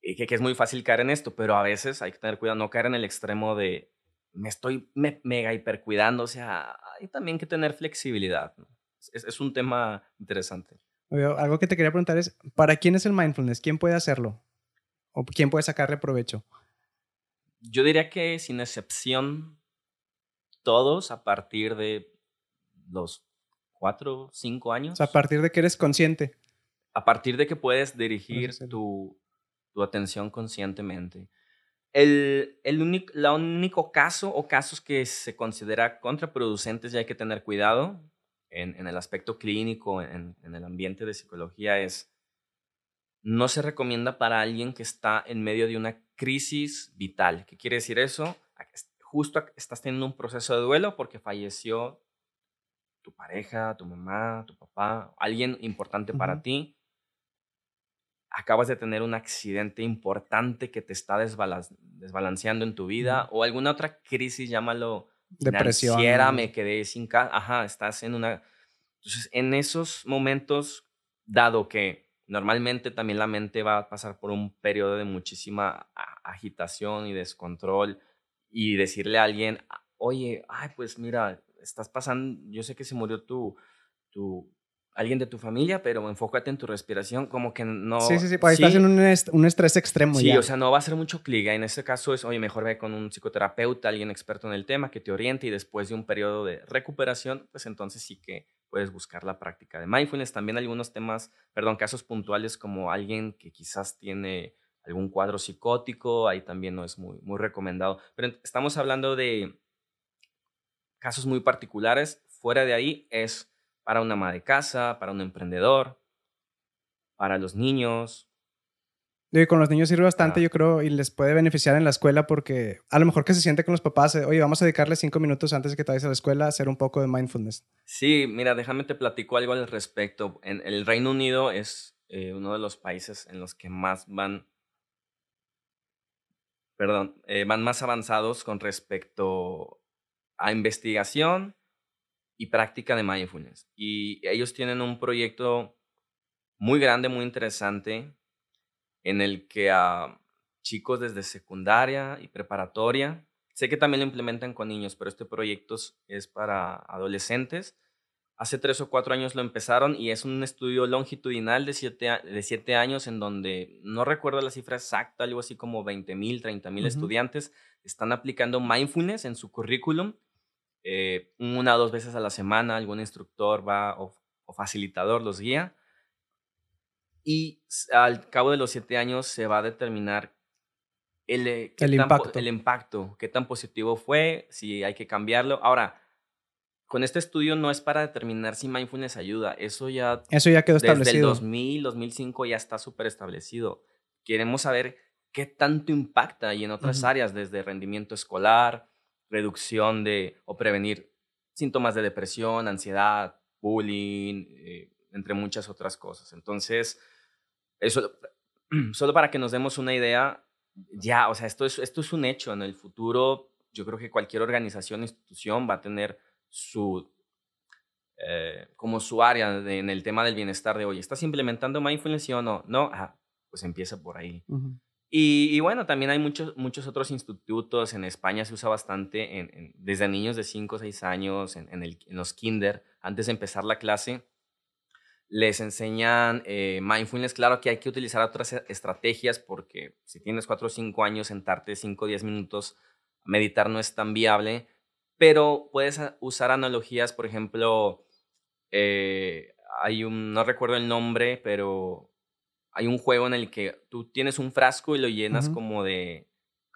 Y que, que, es muy fácil caer en esto, pero a veces hay que tener cuidado, no caer en el extremo de me estoy mega hipercuidando, o sea, hay también que tener flexibilidad. ¿no? es, un tema interesante. Algo que te quería preguntar es, ¿para quién es el mindfulness? ¿Quién puede hacerlo? ¿O quién puede sacarle provecho? Yo diría que sin excepción, todos a partir de los cuatro, cinco años. a partir de que eres consciente. A partir de que puedes dirigir tu, tu, atención conscientemente. El, el único, único caso o casos que se considera contraproducentes y hay que tener cuidado en, el aspecto clínico, en, el ambiente de psicología, es, no se recomienda para alguien que está en medio de una crisis vital. ¿Qué quiere decir eso? Justo estás teniendo un proceso de duelo porque falleció tu pareja, tu mamá, tu papá, alguien importante para ti. Acabas de tener un accidente importante que te está desbalanceando en tu vida o alguna otra crisis, llámalo Depresión. me quedé sin casa. Ajá, estás en una... Entonces, en esos momentos, dado que normalmente también la mente va a pasar por un periodo de muchísima agitación y descontrol y decirle a alguien, oye, ay, pues mira, estás pasando, yo sé que se murió tu, tu, alguien de tu familia, pero enfócate en tu respiración, como que no... Sí, sí, sí, pues estás en un, un, estrés extremo. Sí, o sea, no va a ser mucho clic. En este caso es, oye, mejor ve con un psicoterapeuta, alguien experto en el tema, que te oriente y después de un periodo de recuperación, pues entonces sí que puedes buscar la práctica de mindfulness. También algunos temas, perdón, casos puntuales como alguien que quizás tiene algún cuadro psicótico, ahí también no es muy, muy recomendado. Pero estamos hablando de casos muy particulares. Fuera de ahí es para una ama de casa, para un emprendedor, para los niños. Y con los niños sirve bastante, yo creo, y les puede beneficiar en la escuela porque a lo mejor que se siente con los papás, eh, oye, vamos a dedicarle cinco minutos antes de que te vayas a la escuela a hacer un poco de mindfulness. Sí, mira, déjame te platico algo al respecto. En el Reino Unido es eh, uno de los países en los que más van, perdón, eh, van más avanzados con respecto a investigación y práctica de mindfulness. Y ellos tienen un proyecto muy grande, muy interesante, en el que a chicos desde secundaria y preparatoria, sé que también lo implementan con niños, pero este proyecto es para adolescentes. Hace tres o cuatro años lo empezaron y es un estudio longitudinal de siete, de siete años en donde no recuerdo la cifra exacta, algo así como 20 mil, 30 mil estudiantes están aplicando mindfulness en su currículum eh, una o dos veces a la semana algún instructor va o, facilitador los guía y al cabo de los siete años se va a determinar el, eh, el, impacto. el impacto, qué tan positivo fue, si hay que cambiarlo. Ahora, con este estudio no es para determinar si mindfulness ayuda, eso ya, eso ya quedó establecido. Desde el 2000, 2005 ya está súper establecido. Queremos saber qué tanto impacta y en otras áreas, desde rendimiento escolar, reducción de o prevenir síntomas de depresión, ansiedad, bullying, eh, entre muchas otras cosas. Entonces, eso, *clears throat* solo para que nos demos una idea, ya, o sea, esto es, esto es un hecho. En el futuro, yo creo que cualquier organización, institución va a tener su, eh, como su área en el tema del bienestar de hoy. ¿Estás implementando mindfulness o no? No, pues empieza por ahí. Y, bueno, también hay muchos, muchos otros institutos. En España se usa bastante en, desde niños de 5 o 6 años, en, en, el, en, los kinder, antes de empezar la clase. Les enseñan eh, mindfulness. Claro que hay que utilizar otras e, estrategias porque si tienes 4 o 5 años, sentarte 5 o 10 minutos a meditar no es tan viable. Pero puedes usar analogías, por ejemplo, eh, hay un, no recuerdo el nombre, pero hay un juego en el que tú tienes un frasco y lo llenas como de,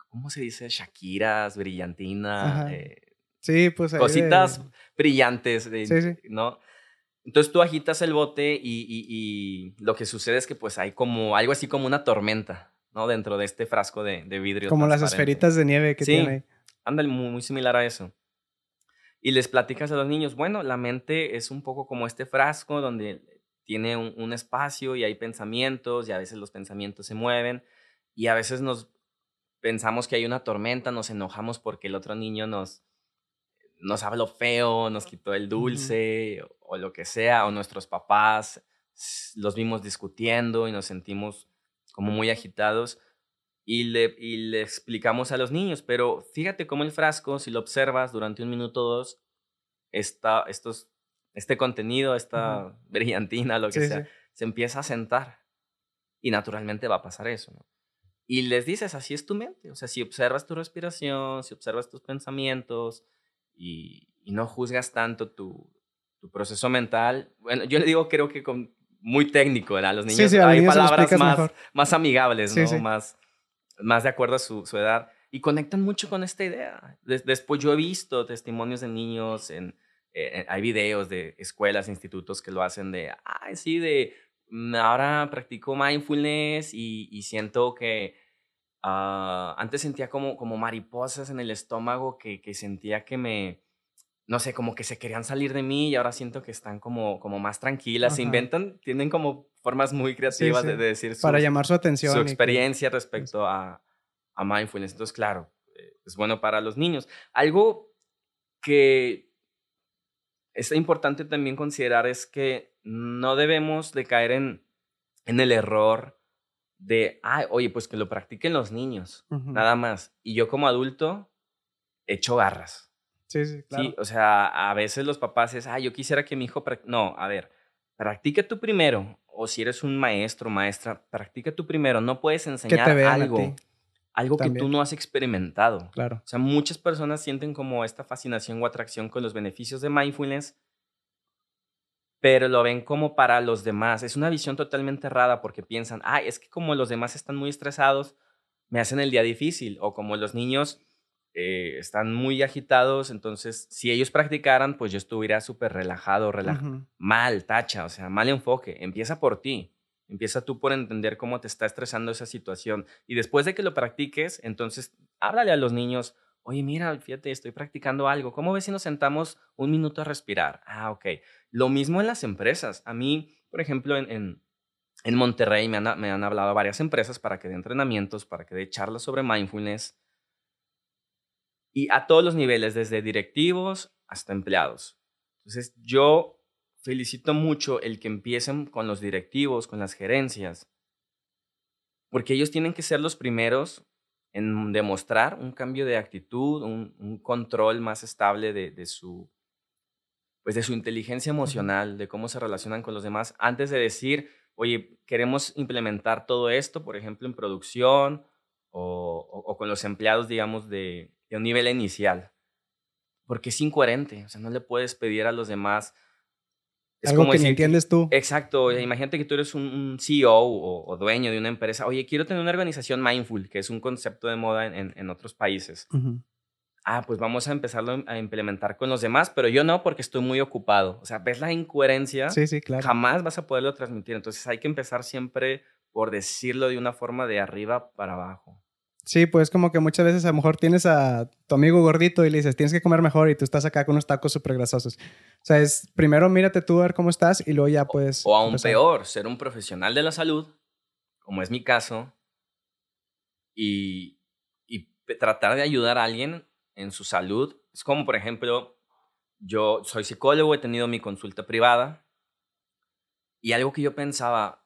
¿cómo se dice? Shakiras, brillantina. Eh, sí, pues. Cositas brillantes, ¿no? Entonces tú agitas el bote y, lo que sucede es que pues hay como algo así como una tormenta, ¿no? Dentro de este frasco de, vidrio. Como las esferitas de nieve que tiene ahí. Anda muy, muy similar a eso. Y les platicas a los niños, bueno, la mente es un poco como este frasco donde tiene un, espacio y hay pensamientos y a veces los pensamientos se mueven y a veces nos pensamos que hay una tormenta, nos enojamos porque el otro niño nos, nos habló feo, nos quitó el dulce o, lo que sea, o nuestros papás los vimos discutiendo y nos sentimos como muy agitados y le, y le explicamos a los niños, pero fíjate cómo el frasco, si lo observas durante un minuto o dos, está, estos este contenido, esta brillantina, lo que sea, se empieza a sentar. Y naturalmente va a pasar eso, ¿no? Y les dices, así es tu mente. O sea, si observas tu respiración, si observas tus pensamientos y, no juzgas tanto tu, tu, proceso mental, bueno, yo le digo, creo que con, muy técnico, ¿verdad? Los niños hay palabras más, más amigables, ¿no? Más, más de acuerdo a su, su, edad. Y conectan mucho con esta idea. después yo he visto testimonios de niños en, eh, hay videos de escuelas, institutos que lo hacen de, ay, sí, de, mm, ahora practico mindfulness y, siento que ah, antes sentía como, como mariposas en el estómago que, que, sentía que me, no sé, como que se querían salir de mí y ahora siento que están como, como más tranquilas, se inventan, tienen como formas muy creativas De, decir su, para llamar su atención. Su experiencia respecto a, a mindfulness. Entonces, claro, eh, es bueno para los niños. Algo que es importante también considerar es que no debemos de caer en, en el error de, ay, oye, pues que lo practiquen los niños, nada más. Y yo como adulto echo garras. Sí, sí, claro. Sí, o sea, a veces los papás es, ay, yo quisiera que mi hijo... No, a ver, practica tú primero. O si eres un maestro, maestra, practica tú primero. No puedes enseñar algo algo que tú no has experimentado. Claro. O sea, muchas personas sienten como esta fascinación o atracción con los beneficios de mindfulness, pero lo ven como para los demás. Es una visión totalmente errada porque piensan, ah, es que como los demás están muy estresados, me hacen el día difícil. O como los niños eh, están muy agitados, entonces si ellos practicaran, pues yo estuviera súper relajado, mal, tacha, o sea, mal enfoque. Empieza por ti. Empieza tú por entender cómo te está estresando esa situación. Y después de que lo practiques, entonces háblale a los niños. Oye, mira, fíjate, estoy practicando algo. ¿Cómo ves si nos sentamos un minuto a respirar? Ah, ok. Lo mismo en las empresas. A mí, por ejemplo, en, en, Monterrey me han, me han hablado varias empresas para que dé entrenamientos, para que dé charlas sobre mindfulness. Y a todos los niveles, desde directivos hasta empleados. Entonces, yo felicito mucho el que empiecen con los directivos, con las gerencias, porque ellos tienen que ser los primeros en demostrar un cambio de actitud, un, control más estable de, su, pues de su inteligencia emocional, de cómo se relacionan con los demás, antes de decir, oye, queremos implementar todo esto, por ejemplo, en producción o, con los empleados, digamos, de, de un nivel inicial. Porque es incoherente, o sea, no le puedes pedir a los demás es Algo como que ni entiendes tú. Exacto. Imagínate que tú eres un, CEO o, dueño de una empresa. Oye, quiero tener una organización mindful, que es un concepto de moda en, en, otros países. Ah, pues vamos a empezarlo a implementar con los demás, pero yo no porque estoy muy ocupado. O sea, ves la incoherencia. Sí, sí, claro. Jamás vas a poderlo transmitir. Entonces hay que empezar siempre por decirlo de una forma de arriba para abajo. Sí, pues como que muchas veces a lo mejor tienes a tu amigo gordito y le dices, tienes que comer mejor y tú estás acá con unos tacos súper grasosos. O sea, es primero mírate tú a ver cómo estás y luego ya puedes... O aún peor, ser un profesional de la salud, como es mi caso, y, y tratar de ayudar a alguien en su salud. Es como, por ejemplo, yo soy psicólogo, he tenido mi consulta privada y algo que yo pensaba,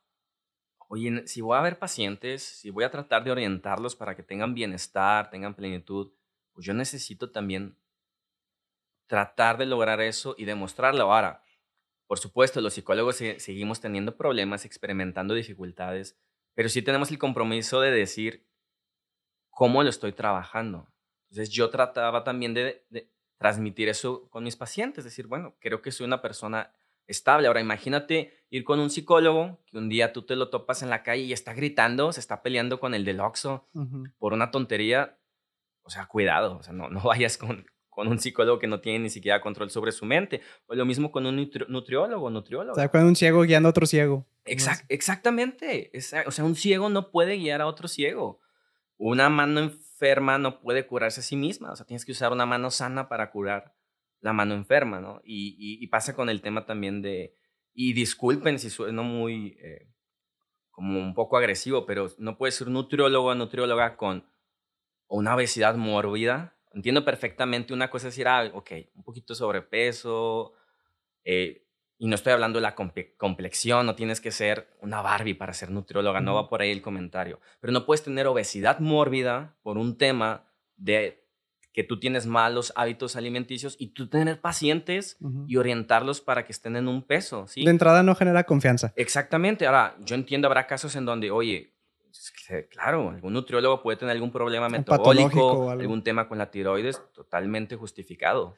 oye, si voy a ver pacientes, si voy a tratar de orientarlos para que tengan bienestar, tengan plenitud, pues yo necesito también tratar de lograr eso y demostrarlo. Ahora, por supuesto, los psicólogos seguimos teniendo problemas, experimentando dificultades, pero sí tenemos el compromiso de decir cómo lo estoy trabajando. Entonces yo trataba también de, transmitir eso con mis pacientes, decir, bueno, creo que soy una persona estable. Ahora imagínate ir con un psicólogo que un día tú te lo topas en la calle y está gritando, se está peleando con el del Oxxo por una tontería. O sea, cuidado, o sea, no, no *laughs* vayas con, con un psicólogo que no tiene ni siquiera control sobre su mente. O lo mismo con un nutriólogo, nutriólogo. O sea, con un ciego guiando a otro ciego. exactamente. o sea, un ciego no puede guiar a otro ciego. Una mano enferma no puede curarse a sí misma. O sea, tienes que usar una mano sana para curar la mano enferma, ¿no? Y, pasa con el tema también de, y disculpen si sueno muy, eh, como un poco agresivo, pero no puede ser nutriólogo o nutrióloga con una obesidad mórbida. Entiendo perfectamente una cosa es decir, ah, ok, un poquito de sobrepeso, eh, y no estoy hablando de la complexión, no tienes que ser una Barbie para ser nutrióloga, no va por ahí el comentario. Pero no puedes tener obesidad mórbida por un tema de que tú tienes malos hábitos alimenticios y tú tener pacientes y orientarlos para que estén en un peso. ¿sí? De entrada no genera confianza. Exactamente. Ahora, yo entiendo, habrá casos en donde, oye, claro, algún nutriólogo puede tener algún problema metabólico, algún tema con la tiroides, totalmente justificado.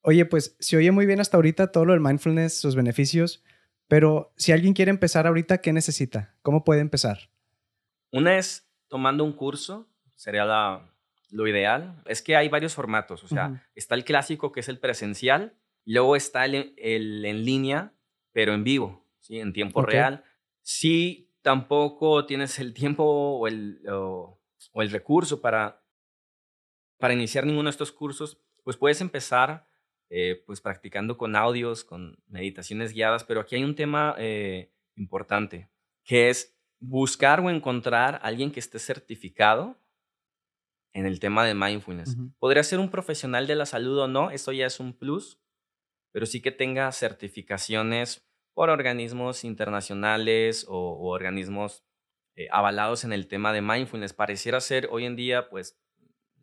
Oye, pues se oye muy bien hasta ahorita todo lo del mindfulness, sus beneficios, pero si alguien quiere empezar ahorita, ¿qué necesita? ¿Cómo puede empezar? Una es tomando un curso, sería la, lo ideal. Es que hay varios formatos, o sea, está el clásico que es el presencial, luego está el, en línea, pero en vivo, ¿sí? en tiempo real. Si tampoco tienes el tiempo o el, o el recurso para, para iniciar ninguno de estos cursos, pues puedes empezar eh, pues practicando con audios, con meditaciones guiadas, pero aquí hay un tema eh, importante, que es buscar o encontrar a alguien que esté certificado en el tema de mindfulness. Podría ser un profesional de la salud o no, eso ya es un plus, pero sí que tenga certificaciones por organismos internacionales o, organismos eh, avalados en el tema de mindfulness. Pareciera ser hoy en día, pues,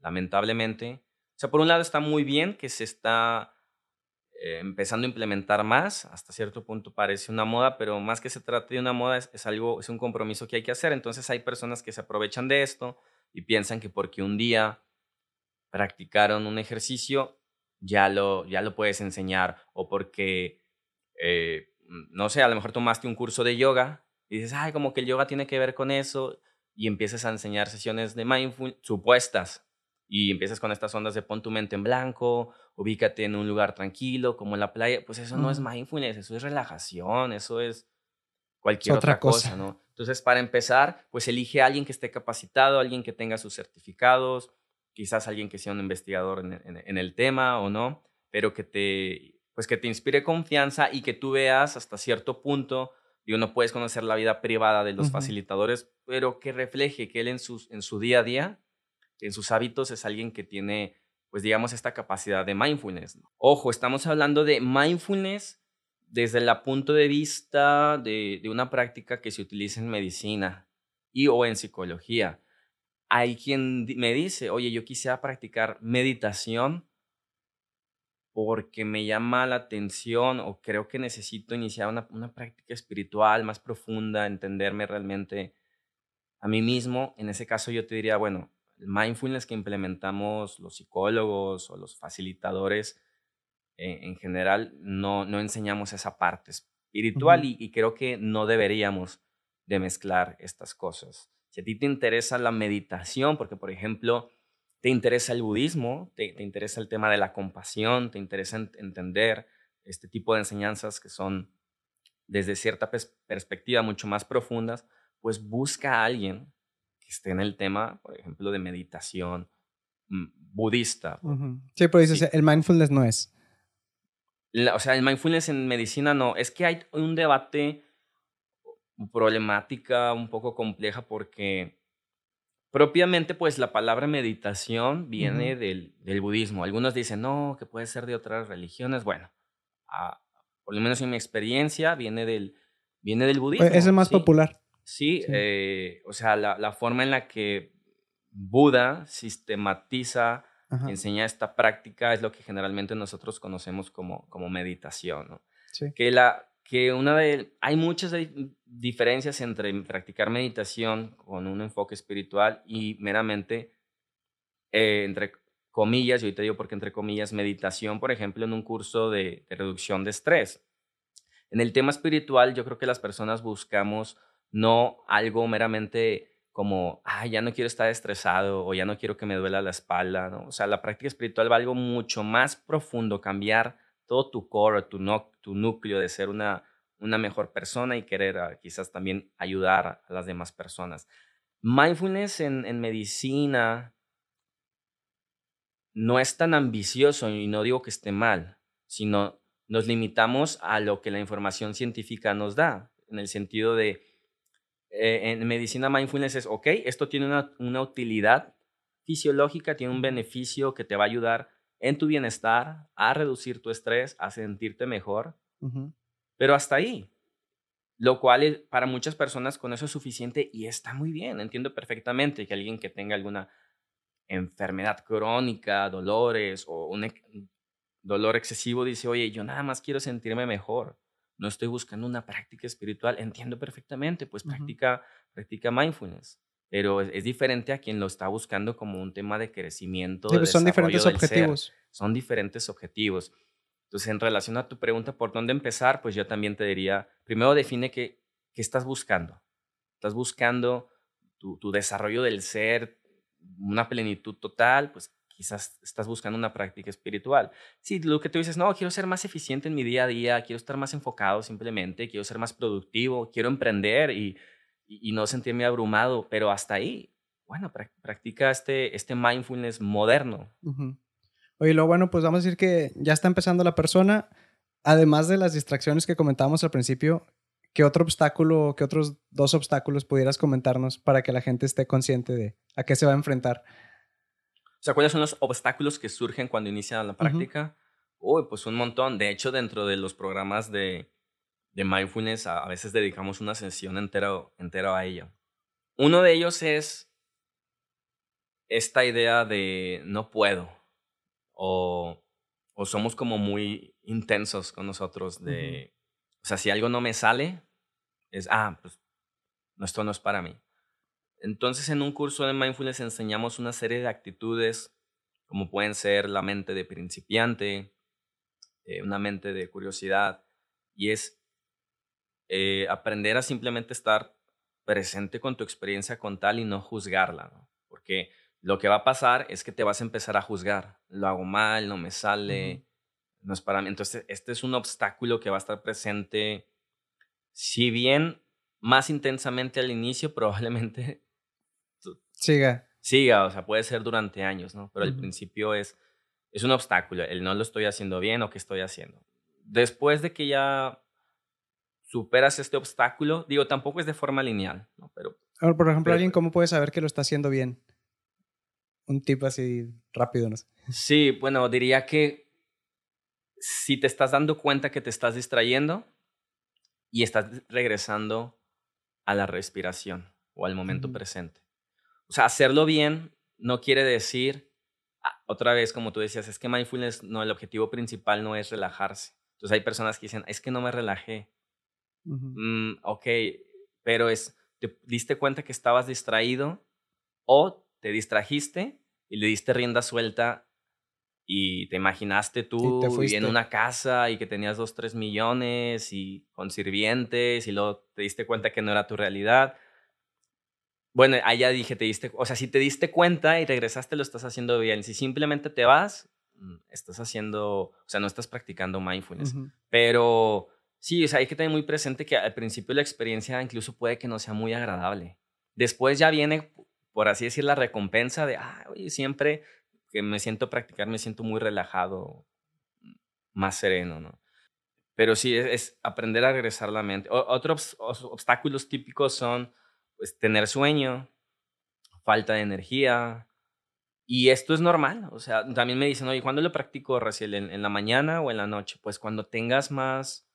lamentablemente, o sea, por un lado está muy bien que se está eh, empezando a implementar más. Hasta cierto punto parece una moda, pero más que se trate de una moda, es, algo, es un compromiso que hay que hacer. Entonces hay personas que se aprovechan de esto y piensan que porque un día practicaron un ejercicio, ya lo, ya lo puedes enseñar. O porque, eh, no sé, a lo mejor tomaste un curso de yoga y dices, ay, como que el yoga tiene que ver con eso. Y empiezas a enseñar sesiones de mindfulness supuestas. Y empiezas con estas ondas de pon tu mente en blanco ubícate en un lugar tranquilo, como en la playa, pues eso no es mindfulness, eso es relajación, eso es cualquier otra, cosa, ¿no? Entonces, para empezar, pues elige a alguien que esté capacitado, alguien que tenga sus certificados, quizás alguien que sea un investigador en, el tema o no, pero que te, pues que te inspire confianza y que tú veas hasta cierto punto, y uno puedes conocer la vida privada de los facilitadores, pero que refleje que él en, sus, en su día a día, en sus hábitos, es alguien que tiene pues digamos, esta capacidad de mindfulness. Ojo, estamos hablando de mindfulness desde el punto de vista de, una práctica que se utiliza en medicina y o en psicología. Hay quien me dice, oye, yo quisiera practicar meditación porque me llama la atención o creo que necesito iniciar una, una práctica espiritual más profunda, entenderme realmente a mí mismo. En ese caso yo te diría, bueno, el mindfulness que implementamos los psicólogos o los facilitadores eh, en general, no, no enseñamos esa parte espiritual y, creo que no deberíamos de mezclar estas cosas. Si a ti te interesa la meditación, porque por ejemplo, te interesa el budismo, te, te interesa el tema de la compasión, te interesa entender este tipo de enseñanzas que son desde cierta perspectiva mucho más profundas, pues busca a alguien esté en el tema, por ejemplo, de meditación mm, budista. Sí, pero dices, el mindfulness no es. O sea, el mindfulness en medicina no. Es que hay un debate, problemática un poco compleja porque propiamente pues la palabra meditación viene del, del, budismo. Algunos dicen, no, que puede ser de otras religiones. Bueno, por lo menos en mi experiencia viene del, viene del budismo. Es el más popular. Sí, eh, o sea, la, la, forma en la que Buda sistematiza y enseña esta práctica es lo que generalmente nosotros conocemos como, como meditación. ¿no? Sí. Que, la, que una de, hay muchas diferencias entre practicar meditación con un enfoque espiritual y meramente, eh, entre comillas, yo te digo porque entre comillas, meditación, por ejemplo, en un curso de, de reducción de estrés. En el tema espiritual, yo creo que las personas buscamos no algo meramente como, ah, ya no quiero estar estresado o ya no quiero que me duela la espalda, ¿no? O sea, la práctica espiritual va algo mucho más profundo, cambiar todo tu core, tu, no, tu núcleo de ser una, una mejor persona y querer ah, quizás también ayudar a las demás personas. Mindfulness en, en medicina no es tan ambicioso y no digo que esté mal, sino nos limitamos a lo que la información científica nos da, en el sentido de, eh, en medicina mindfulness es, ok, esto tiene una, una, utilidad fisiológica, tiene un beneficio que te va a ayudar en tu bienestar, a reducir tu estrés, a sentirte mejor, pero hasta ahí. Lo cual para muchas personas con eso es suficiente y está muy bien. Entiendo perfectamente que alguien que tenga alguna enfermedad crónica, dolores o un dolor excesivo dice, oye, yo nada más quiero sentirme mejor no estoy buscando una práctica espiritual, entiendo perfectamente, pues practica, practica mindfulness. Pero es, diferente a quien lo está buscando como un tema de crecimiento. Sí, pues, son diferentes objetivos. Son diferentes objetivos. Entonces, en relación a tu pregunta, ¿por dónde empezar? Pues yo también te diría, primero define qué, qué estás buscando. ¿Estás buscando tu, tu desarrollo del ser, una plenitud total? Pues quizás estás buscando una práctica espiritual. Si lo que tú dices, no, quiero ser más eficiente en mi día a día, quiero estar más enfocado simplemente, quiero ser más productivo, quiero emprender y, y, no sentirme abrumado, pero hasta ahí, bueno, practica este, este mindfulness moderno. Oye, lo bueno, pues vamos a decir que ya está empezando la persona, además de las distracciones que comentábamos al principio, ¿qué otro obstáculo, qué otros dos obstáculos pudieras comentarnos para que la gente esté consciente de a qué se va a enfrentar? O sea, ¿cuáles son los obstáculos que surgen cuando inicia la práctica? Uy, pues un montón. De hecho, dentro de los programas de, de mindfulness, a, veces dedicamos una sesión entera, entera a ello. Uno de ellos es esta idea de no puedo o, o somos como muy intensos con nosotros de, o sea, si algo no me sale, es, ah, pues esto no es para mí. Entonces, en un curso de mindfulness enseñamos una serie de actitudes, como pueden ser la mente de principiante, eh, una mente de curiosidad, y es eh, aprender a simplemente estar presente con tu experiencia con tal y no juzgarla, porque lo que va a pasar es que te vas a empezar a juzgar, lo hago mal, no me sale, no es para mí. Entonces, este es un obstáculo que va a estar presente, si bien más intensamente al inicio, *laughs* probablemente Siga. Siga, o sea, puede ser durante años, ¿no? Pero al principio es, es un obstáculo, el no lo estoy haciendo bien o qué estoy haciendo. Después de que ya superas este obstáculo, digo, tampoco es de forma lineal, ¿no? Pero... por ejemplo, alguien, ¿cómo puede saber que lo está haciendo bien? Un tipo así rápido, no sé. Sí, bueno, diría que si te estás dando cuenta que te estás distrayendo y estás regresando a la respiración o al momento presente. O sea, hacerlo bien no quiere decir, ah, otra vez, como tú decías, es que mindfulness, no, el objetivo principal no es relajarse. Entonces hay personas que dicen, es que no me relajé. Mm, ok, pero es, te diste cuenta que estabas distraído o te distrajiste y le diste rienda suelta y te imaginaste tú en una casa y que tenías dos, tres millones y con sirvientes y luego te diste cuenta que no era tu realidad. Bueno, allá dije, te diste, o sea, si te diste cuenta y regresaste, lo estás haciendo bien. Si simplemente te vas, mm, estás haciendo, o sea, no estás practicando mindfulness. Pero sí, o sea, hay que tener muy presente que al principio la experiencia incluso puede que no sea muy agradable. Después ya viene por así decir, la recompensa de, ah, oye, siempre que me siento practicar, me siento muy relajado, más sereno, ¿no? Pero sí, es, aprender a regresar la mente. otros obstáculos típicos son pues, tener sueño, falta de energía, y esto es normal, o sea, también me dicen, oye, ¿cuándo lo practico, Raciel? ¿En, la mañana o en la noche? Pues cuando tengas más,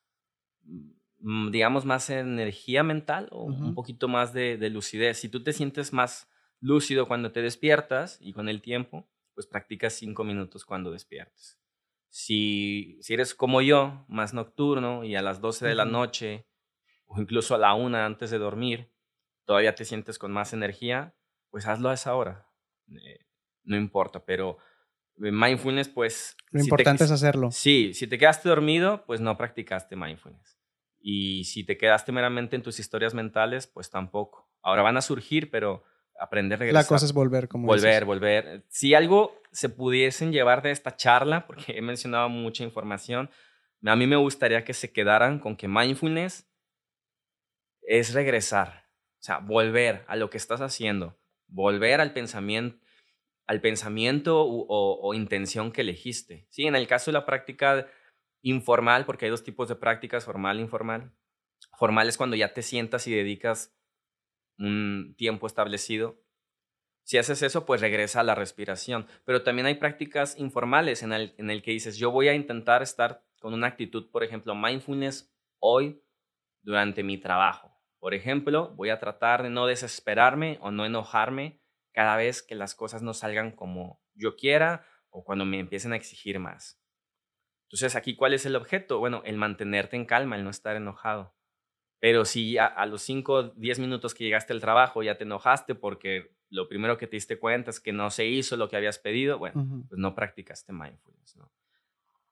mm, digamos, más energía mental o un poquito más de, lucidez. Si tú te sientes más lúcido cuando te despiertas y con el tiempo, pues practicas cinco minutos cuando despiertes. Si, si eres como yo, más nocturno y a las 12 de la noche o incluso a la una antes de dormir, todavía te sientes con más energía, pues hazlo a esa hora. Eh, no importa, pero eh, mindfulness, pues... Lo importante es hacerlo. Sí, si te quedaste dormido, pues no practicaste mindfulness. Y si te quedaste meramente en tus historias mentales, pues tampoco. Ahora van a surgir, pero aprender regresar. La cosa es volver, como Volver, volver. Si algo se pudiesen llevar de esta charla, porque he mencionado mucha información, a mí me gustaría que se quedaran con que mindfulness es regresar, sea, volver a lo que estás haciendo, volver al pensamiento, o, intención que elegiste. Sí, en el caso de la práctica informal, porque hay dos tipos de prácticas, formal e informal. Formal es cuando ya te sientas y dedicas un tiempo establecido. Si haces eso, pues regresa a la respiración. Pero también hay prácticas informales en el, en el que dices, yo voy a intentar estar con una actitud, por ejemplo, mindfulness hoy durante mi trabajo. Por ejemplo, voy a tratar de no desesperarme o no enojarme cada vez que las cosas no salgan como yo quiera o cuando me empiecen a exigir más. Entonces, aquí, ¿cuál es el objeto? Bueno, el mantenerte en calma, el no estar enojado. Pero si a, los 5, 10 minutos que llegaste al trabajo ya te enojaste porque lo primero que te diste cuenta es que no se hizo lo que habías pedido, bueno, pues no practicaste mindfulness, ¿no?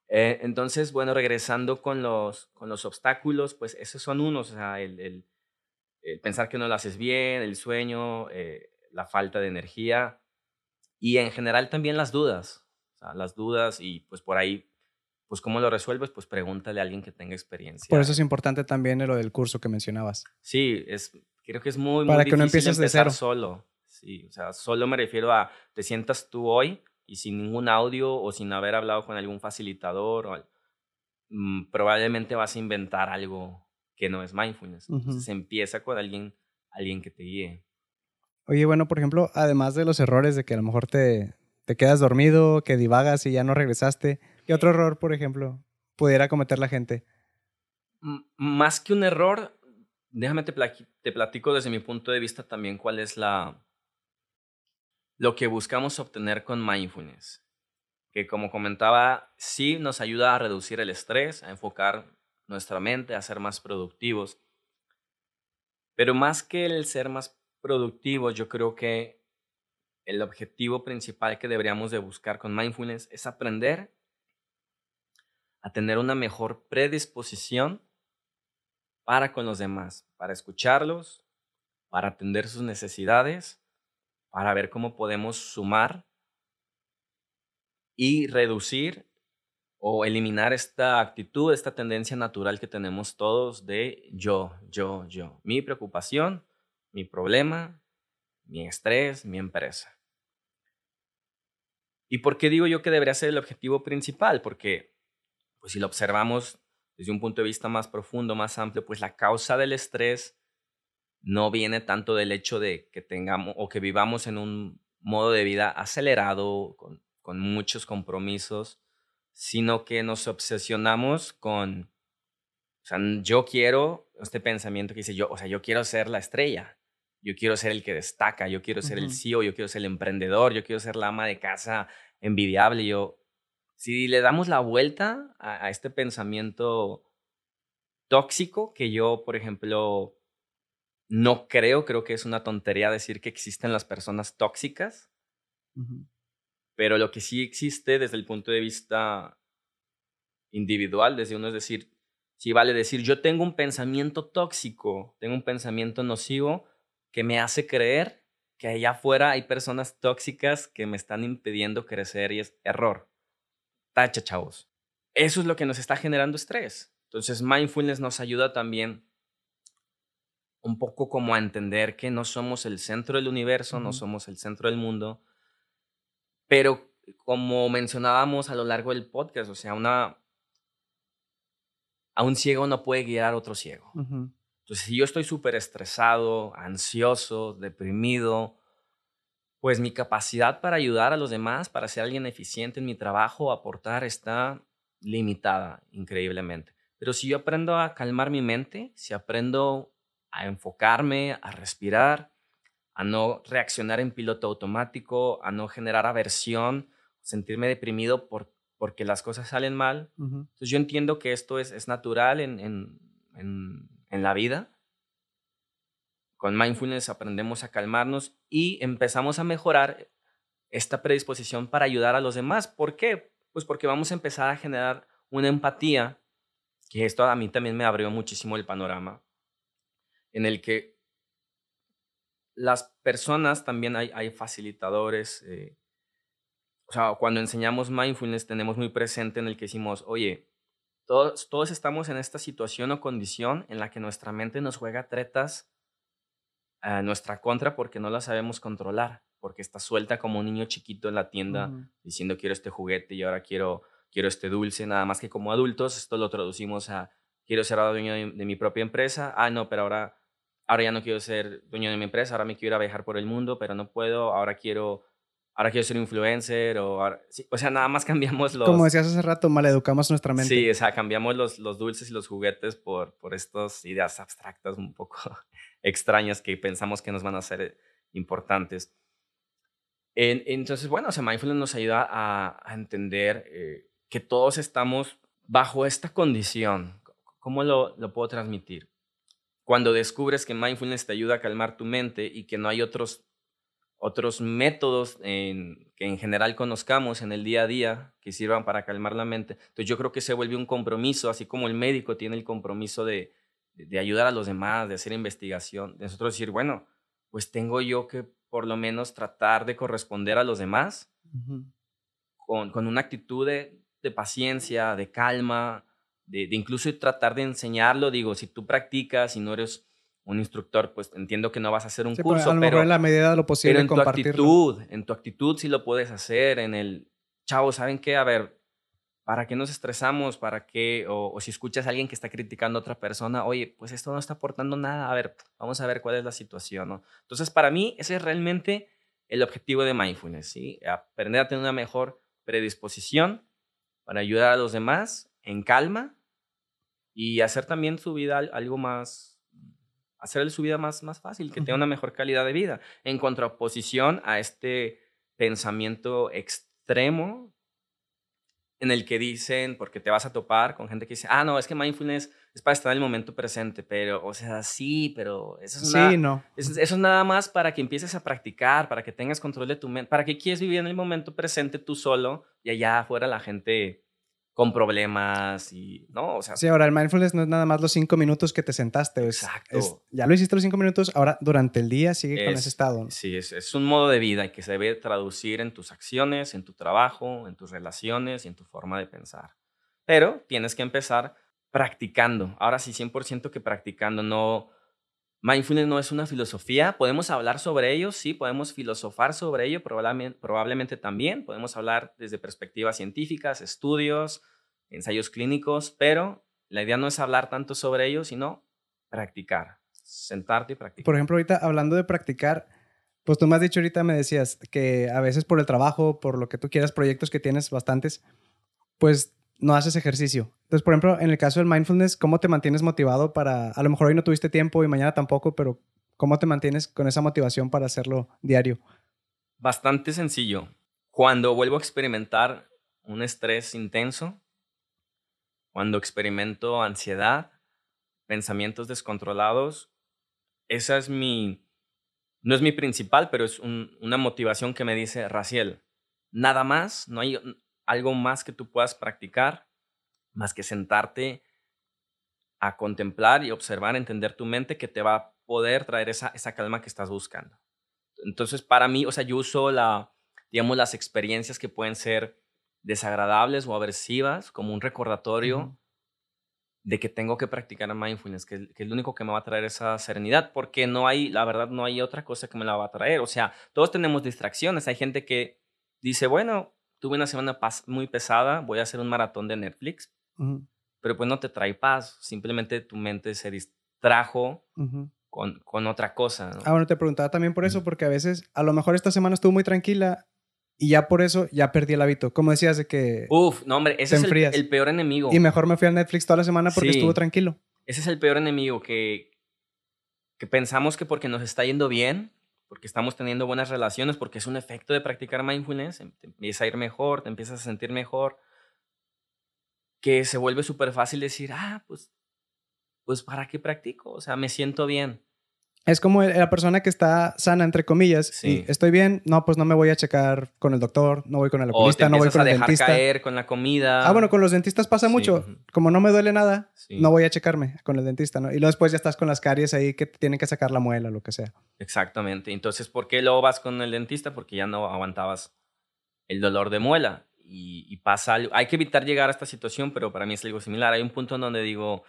Eh, entonces, bueno, regresando con los, con los obstáculos, pues esos son unos, o sea, el, pensar que no lo haces bien, el sueño, eh, la falta de energía y en general también las dudas, o sea, las dudas y pues por ahí, pues cómo lo resuelves, pues pregúntale a alguien que tenga experiencia. Por eso es importante también lo del curso que mencionabas. Sí, es, creo que es muy, Para muy que difícil no empieces de cero. solo. Sí, o sea, solo me refiero a, te sientas tú hoy y sin ningún audio o sin haber hablado con algún facilitador, o, mm, probablemente vas a inventar algo que no es mindfulness. Entonces empieza con alguien, alguien que te guíe. Oye, bueno, por ejemplo, además de los errores de que a lo mejor te, te quedas dormido, que divagas y ya no regresaste, ¿qué otro error, por ejemplo, pudiera cometer la gente? más que un error, déjame te, te platico desde mi punto de vista también cuál es la lo que buscamos obtener con mindfulness. Que como comentaba, sí nos ayuda a reducir el estrés, a enfocar nuestra mente, a ser más productivos. Pero más que el ser más productivos, yo creo que el objetivo principal que deberíamos de buscar con mindfulness es aprender a tener una mejor predisposición para con los demás, para escucharlos, para atender sus necesidades, para ver cómo podemos sumar y reducir o eliminar esta actitud, esta tendencia natural que tenemos todos de yo, yo, yo. Mi preocupación, mi problema, mi estrés, mi empresa. ¿Y por qué digo yo que debería ser el objetivo principal? Porque, pues si lo observamos desde un punto de vista más profundo, más amplio, pues la causa del estrés no viene tanto del hecho de que tengamos o que vivamos en un modo de vida acelerado, con, con muchos compromisos, sino que nos obsesionamos con, o sea, yo quiero, este pensamiento que dice yo, o sea, yo quiero ser la estrella, yo quiero ser el que destaca, yo quiero ser el CEO, yo quiero ser el emprendedor, yo quiero ser la ama de casa envidiable. Yo, si le damos la vuelta a, este pensamiento tóxico, que yo, por ejemplo, no creo, creo que es una tontería decir que existen las personas tóxicas, pero lo que sí existe desde el punto de vista individual, desde uno es decir, si vale decir, yo tengo un pensamiento tóxico, tengo un pensamiento nocivo, que me hace creer que allá afuera hay personas tóxicas que me están impidiendo crecer y es error. Tacha, chavos. Eso es lo que nos está generando estrés. Entonces, mindfulness nos ayuda también un poco como a entender que no somos el centro del universo, no somos el centro del mundo, pero como mencionábamos a lo largo del podcast, o sea, una, a un ciego no puede guiar a otro ciego. Entonces, si yo estoy súper estresado, ansioso, deprimido, pues mi capacidad para ayudar a los demás, para ser alguien eficiente en mi trabajo, aportar, está limitada increíblemente. Pero si yo aprendo a calmar mi mente, si aprendo a enfocarme, a respirar, a no reaccionar en piloto automático, a no generar aversión, sentirme deprimido por, porque las cosas salen mal. Entonces yo entiendo que esto es, es natural en, en, en, en, la vida. Con mindfulness aprendemos a calmarnos y empezamos a mejorar esta predisposición para ayudar a los demás. ¿Por qué? Pues porque vamos a empezar a generar una empatía, que esto a mí también me abrió muchísimo el panorama, en el que las personas también hay, hay facilitadores, eh, o sea, cuando enseñamos mindfulness tenemos muy presente en el que decimos, oye, todos, todos estamos en esta situación o condición en la que nuestra mente nos juega tretas a nuestra contra porque no la sabemos controlar, porque está suelta como un niño chiquito en la tienda diciendo quiero este juguete y ahora quiero, quiero este dulce, nada más que como adultos esto lo traducimos a quiero ser dueño de, de mi propia empresa, ah, no, pero ahora, ahora ya no quiero ser dueño de mi empresa, ahora me quiero ir a viajar por el mundo, pero no puedo, ahora quiero ahora quiero ser influencer o, o sea, nada más *laughs* cambiamos los... Como decías hace rato, maleducamos nuestra mente. Sí, o sea, cambiamos los, los dulces y los juguetes por, por estas ideas abstractas un poco *laughs* extrañas que pensamos que nos van a ser importantes. entonces, bueno, o sea, mindfulness nos ayuda a, a entender eh, que todos estamos bajo esta condición. ¿Cómo lo, lo puedo transmitir? Cuando descubres que mindfulness te ayuda a calmar tu mente y que no hay otros otros métodos que en general conozcamos en el día a día que sirvan para calmar la mente. Entonces yo creo que se vuelve un compromiso, así como el médico tiene el compromiso de, de ayudar a los demás, de hacer investigación, de nosotros decir, bueno, pues tengo yo que por lo menos tratar de corresponder a los demás con, con, una actitud de, de, paciencia, de calma, de, de incluso tratar de enseñarlo. Digo, si tú practicas y no eres un instructor, pues entiendo que no vas a hacer un curso, pero en la medida de lo posible en tu actitud, en tu actitud sí lo puedes hacer, en el, chavo, ¿saben qué? A ver, ¿para qué nos estresamos? ¿Para qué? O, si escuchas a alguien que está criticando a otra persona, oye, pues esto no está aportando nada, a ver, vamos a ver cuál es la situación, ¿no? Entonces, para mí, ese es realmente el objetivo de mindfulness, ¿sí? Aprender a tener una mejor predisposición para ayudar a los demás en calma y hacer también su vida algo más hacerle su vida más, más fácil, que tenga una mejor calidad de vida, en contraposición a este pensamiento extremo en el que dicen, porque te vas a topar con gente que dice, ah, no, es que mindfulness es para estar en el momento presente, pero, o sea, sí, pero eso es, sí, no. eso, es nada más para que empieces a practicar, para que tengas control de tu mente, para que quieres vivir en el momento presente tú solo y allá afuera la gente con problemas y, ¿no? O sea, sí, ahora el mindfulness no es nada más los cinco minutos que te sentaste. exacto. ya lo hiciste los cinco minutos, ahora durante el día sigue con ese estado. Sí, es, es, un modo de vida que se debe traducir en tus acciones, en tu trabajo, en tus relaciones y en tu forma de pensar. Pero tienes que empezar practicando. Ahora sí, 100% que practicando, no... Mindfulness no es una filosofía, podemos hablar sobre ello, sí, podemos filosofar sobre ello, probablemente, también, podemos hablar desde perspectivas científicas, estudios, ensayos clínicos, pero la idea no es hablar tanto sobre ello, sino practicar, sentarte y practicar. Por ejemplo, ahorita hablando de practicar, pues tú me has dicho ahorita, me decías que a veces por el trabajo, por lo que tú quieras, proyectos que tienes bastantes, pues no haces ejercicio. Entonces, por ejemplo, en el caso del mindfulness, ¿cómo te mantienes motivado para, a lo mejor hoy no tuviste tiempo y mañana tampoco, pero ¿cómo te mantienes con esa motivación para hacerlo diario? Bastante sencillo. Cuando vuelvo a experimentar un estrés intenso, cuando experimento ansiedad, pensamientos descontrolados, esa es mi, no es mi principal, pero es una motivación que me dice, Raciel, nada más, no hay, algo más que tú puedas practicar, más que sentarte a contemplar y observar, entender tu mente que te va a poder traer esa, esa calma que estás buscando. Entonces, para mí, o sea, yo uso la, digamos, las experiencias que pueden ser desagradables o aversivas como un recordatorio de que tengo que practicar mindfulness, que, que, es lo único que me va a traer esa serenidad, porque no hay, la verdad, no hay otra cosa que me la va a traer. O sea, todos tenemos distracciones. Hay gente que dice, bueno, tuve una semana muy pesada, voy a hacer un maratón de Netflix, pero pues no te trae paz, simplemente tu mente se distrajo con, con, otra cosa. Ah, bueno, te preguntaba también por eso, porque a veces, a lo mejor esta semana estuvo muy tranquila y ya por eso ya perdí el hábito. Como decías de que... Uf, no hombre, ese es el, peor enemigo. Y mejor me fui a Netflix toda la semana porque estuvo tranquilo. Ese es el peor enemigo, que, que pensamos que porque nos está yendo bien, porque estamos teniendo buenas relaciones, porque es un efecto de practicar mindfulness, em, te empieza a ir mejor, te empiezas a sentir mejor, que se vuelve súper fácil decir, ah, pues, pues ¿para qué practico? O sea, me siento bien. Es como la persona que está sana, entre comillas. Sí. estoy bien, no, pues no me voy a checar con el doctor, no voy con el oculista, no voy con a el dejar caer con la comida. Ah, bueno, con los dentistas pasa mucho. Como no me duele nada, no voy a checarme con el dentista, ¿no? Y luego después ya estás con las caries ahí que tienen que sacar la muela, lo que sea. Exactamente. Entonces, ¿por qué luego vas con el dentista? Porque ya no aguantabas el dolor de muela. Y, y pasa algo. Hay que evitar llegar a esta situación, pero para mí es algo similar. Hay un punto en donde digo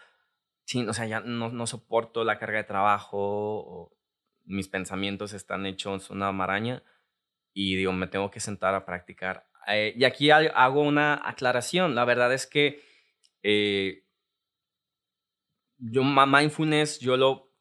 sí, o sea, ya no, no soporto la carga de trabajo, o mis pensamientos están hechos una maraña y digo, me tengo que sentar a practicar. Eh, y aquí hago una aclaración. La verdad es que eh, yo mindfulness, yo lo,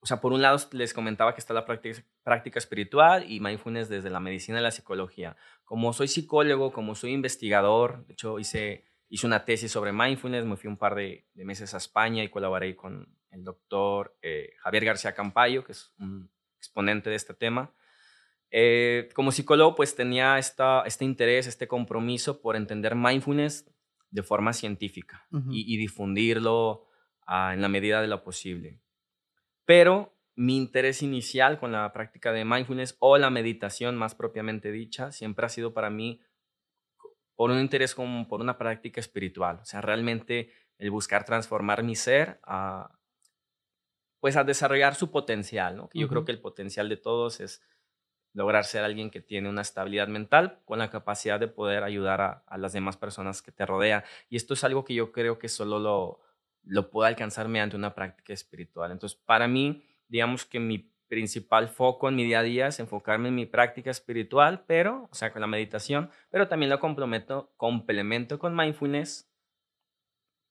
o sea, por un lado les comentaba que está la práctica, práctica espiritual y mindfulness desde la medicina y la psicología. Como soy psicólogo, como soy investigador, de hecho hice hice una tesis sobre mindfulness, me fui un par de, meses a España y colaboré con el doctor eh, Javier García Campayo, que es un exponente de este tema. Eh, como psicólogo, pues tenía esta, este interés, este compromiso por entender mindfulness de forma científica y, difundirlo ah, en la medida de lo posible. Pero mi interés inicial con la práctica de mindfulness o la meditación más propiamente dicha siempre ha sido para mí por un interés como por una práctica espiritual. O sea, realmente el buscar transformar mi ser a, pues a desarrollar su potencial, ¿no? Yo creo que el potencial de todos es lograr ser alguien que tiene una estabilidad mental con la capacidad de poder ayudar a, las demás personas que te rodean. Y esto es algo que yo creo que solo lo, lo puedo alcanzar mediante una práctica espiritual. Entonces, para mí, digamos que mi principal foco en mi día a día es enfocarme en mi práctica espiritual, pero, o sea, con la meditación, pero también lo complemento, complemento con mindfulness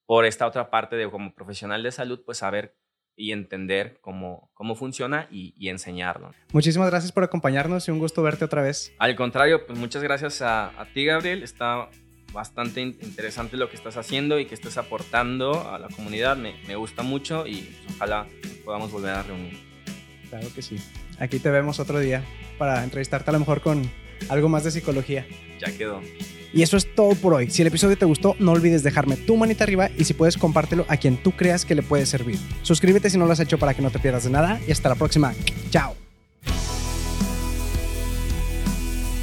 por esta otra parte de como profesional de salud, pues saber y entender cómo, cómo funciona y, enseñarlo. Muchísimas gracias por acompañarnos y un gusto verte otra vez. Al contrario, pues muchas gracias a, a ti, Gabriel. Está bastante interesante lo que estás haciendo y que estás aportando a la comunidad. Me, me gusta mucho y pues, ojalá podamos volver a reunir. Claro que sí. Aquí te vemos otro día para entrevistarte a lo mejor con algo más de psicología. Ya quedó. Y eso es todo por hoy. Si el episodio te gustó, no olvides dejarme tu manita arriba y si puedes compártelo a quien tú creas que le puede servir. Suscríbete si no lo has hecho para que no te pierdas de nada y hasta la próxima. Chao.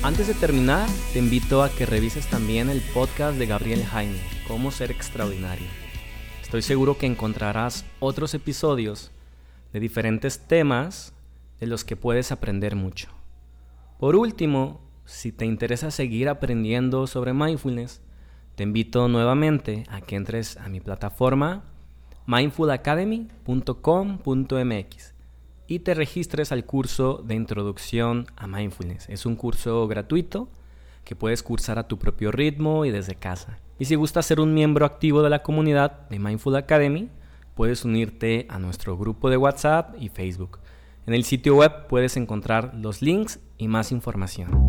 Antes de terminar, te invito a que revises también el podcast de Gabriel Jaime, Cómo ser extraordinario. Estoy seguro que encontrarás otros episodios de diferentes temas de los que puedes aprender mucho. Por último, si te interesa seguir aprendiendo sobre mindfulness, te invito nuevamente a que entres a mi plataforma mindfulacademy.com.mx y te registres al curso de introducción a mindfulness. Es un curso gratuito que puedes cursar a tu propio ritmo y desde casa. Y si gustas ser un miembro activo de la comunidad de Mindful Academy, puedes unirte a nuestro grupo de WhatsApp y Facebook. En el sitio web puedes encontrar los links y más información.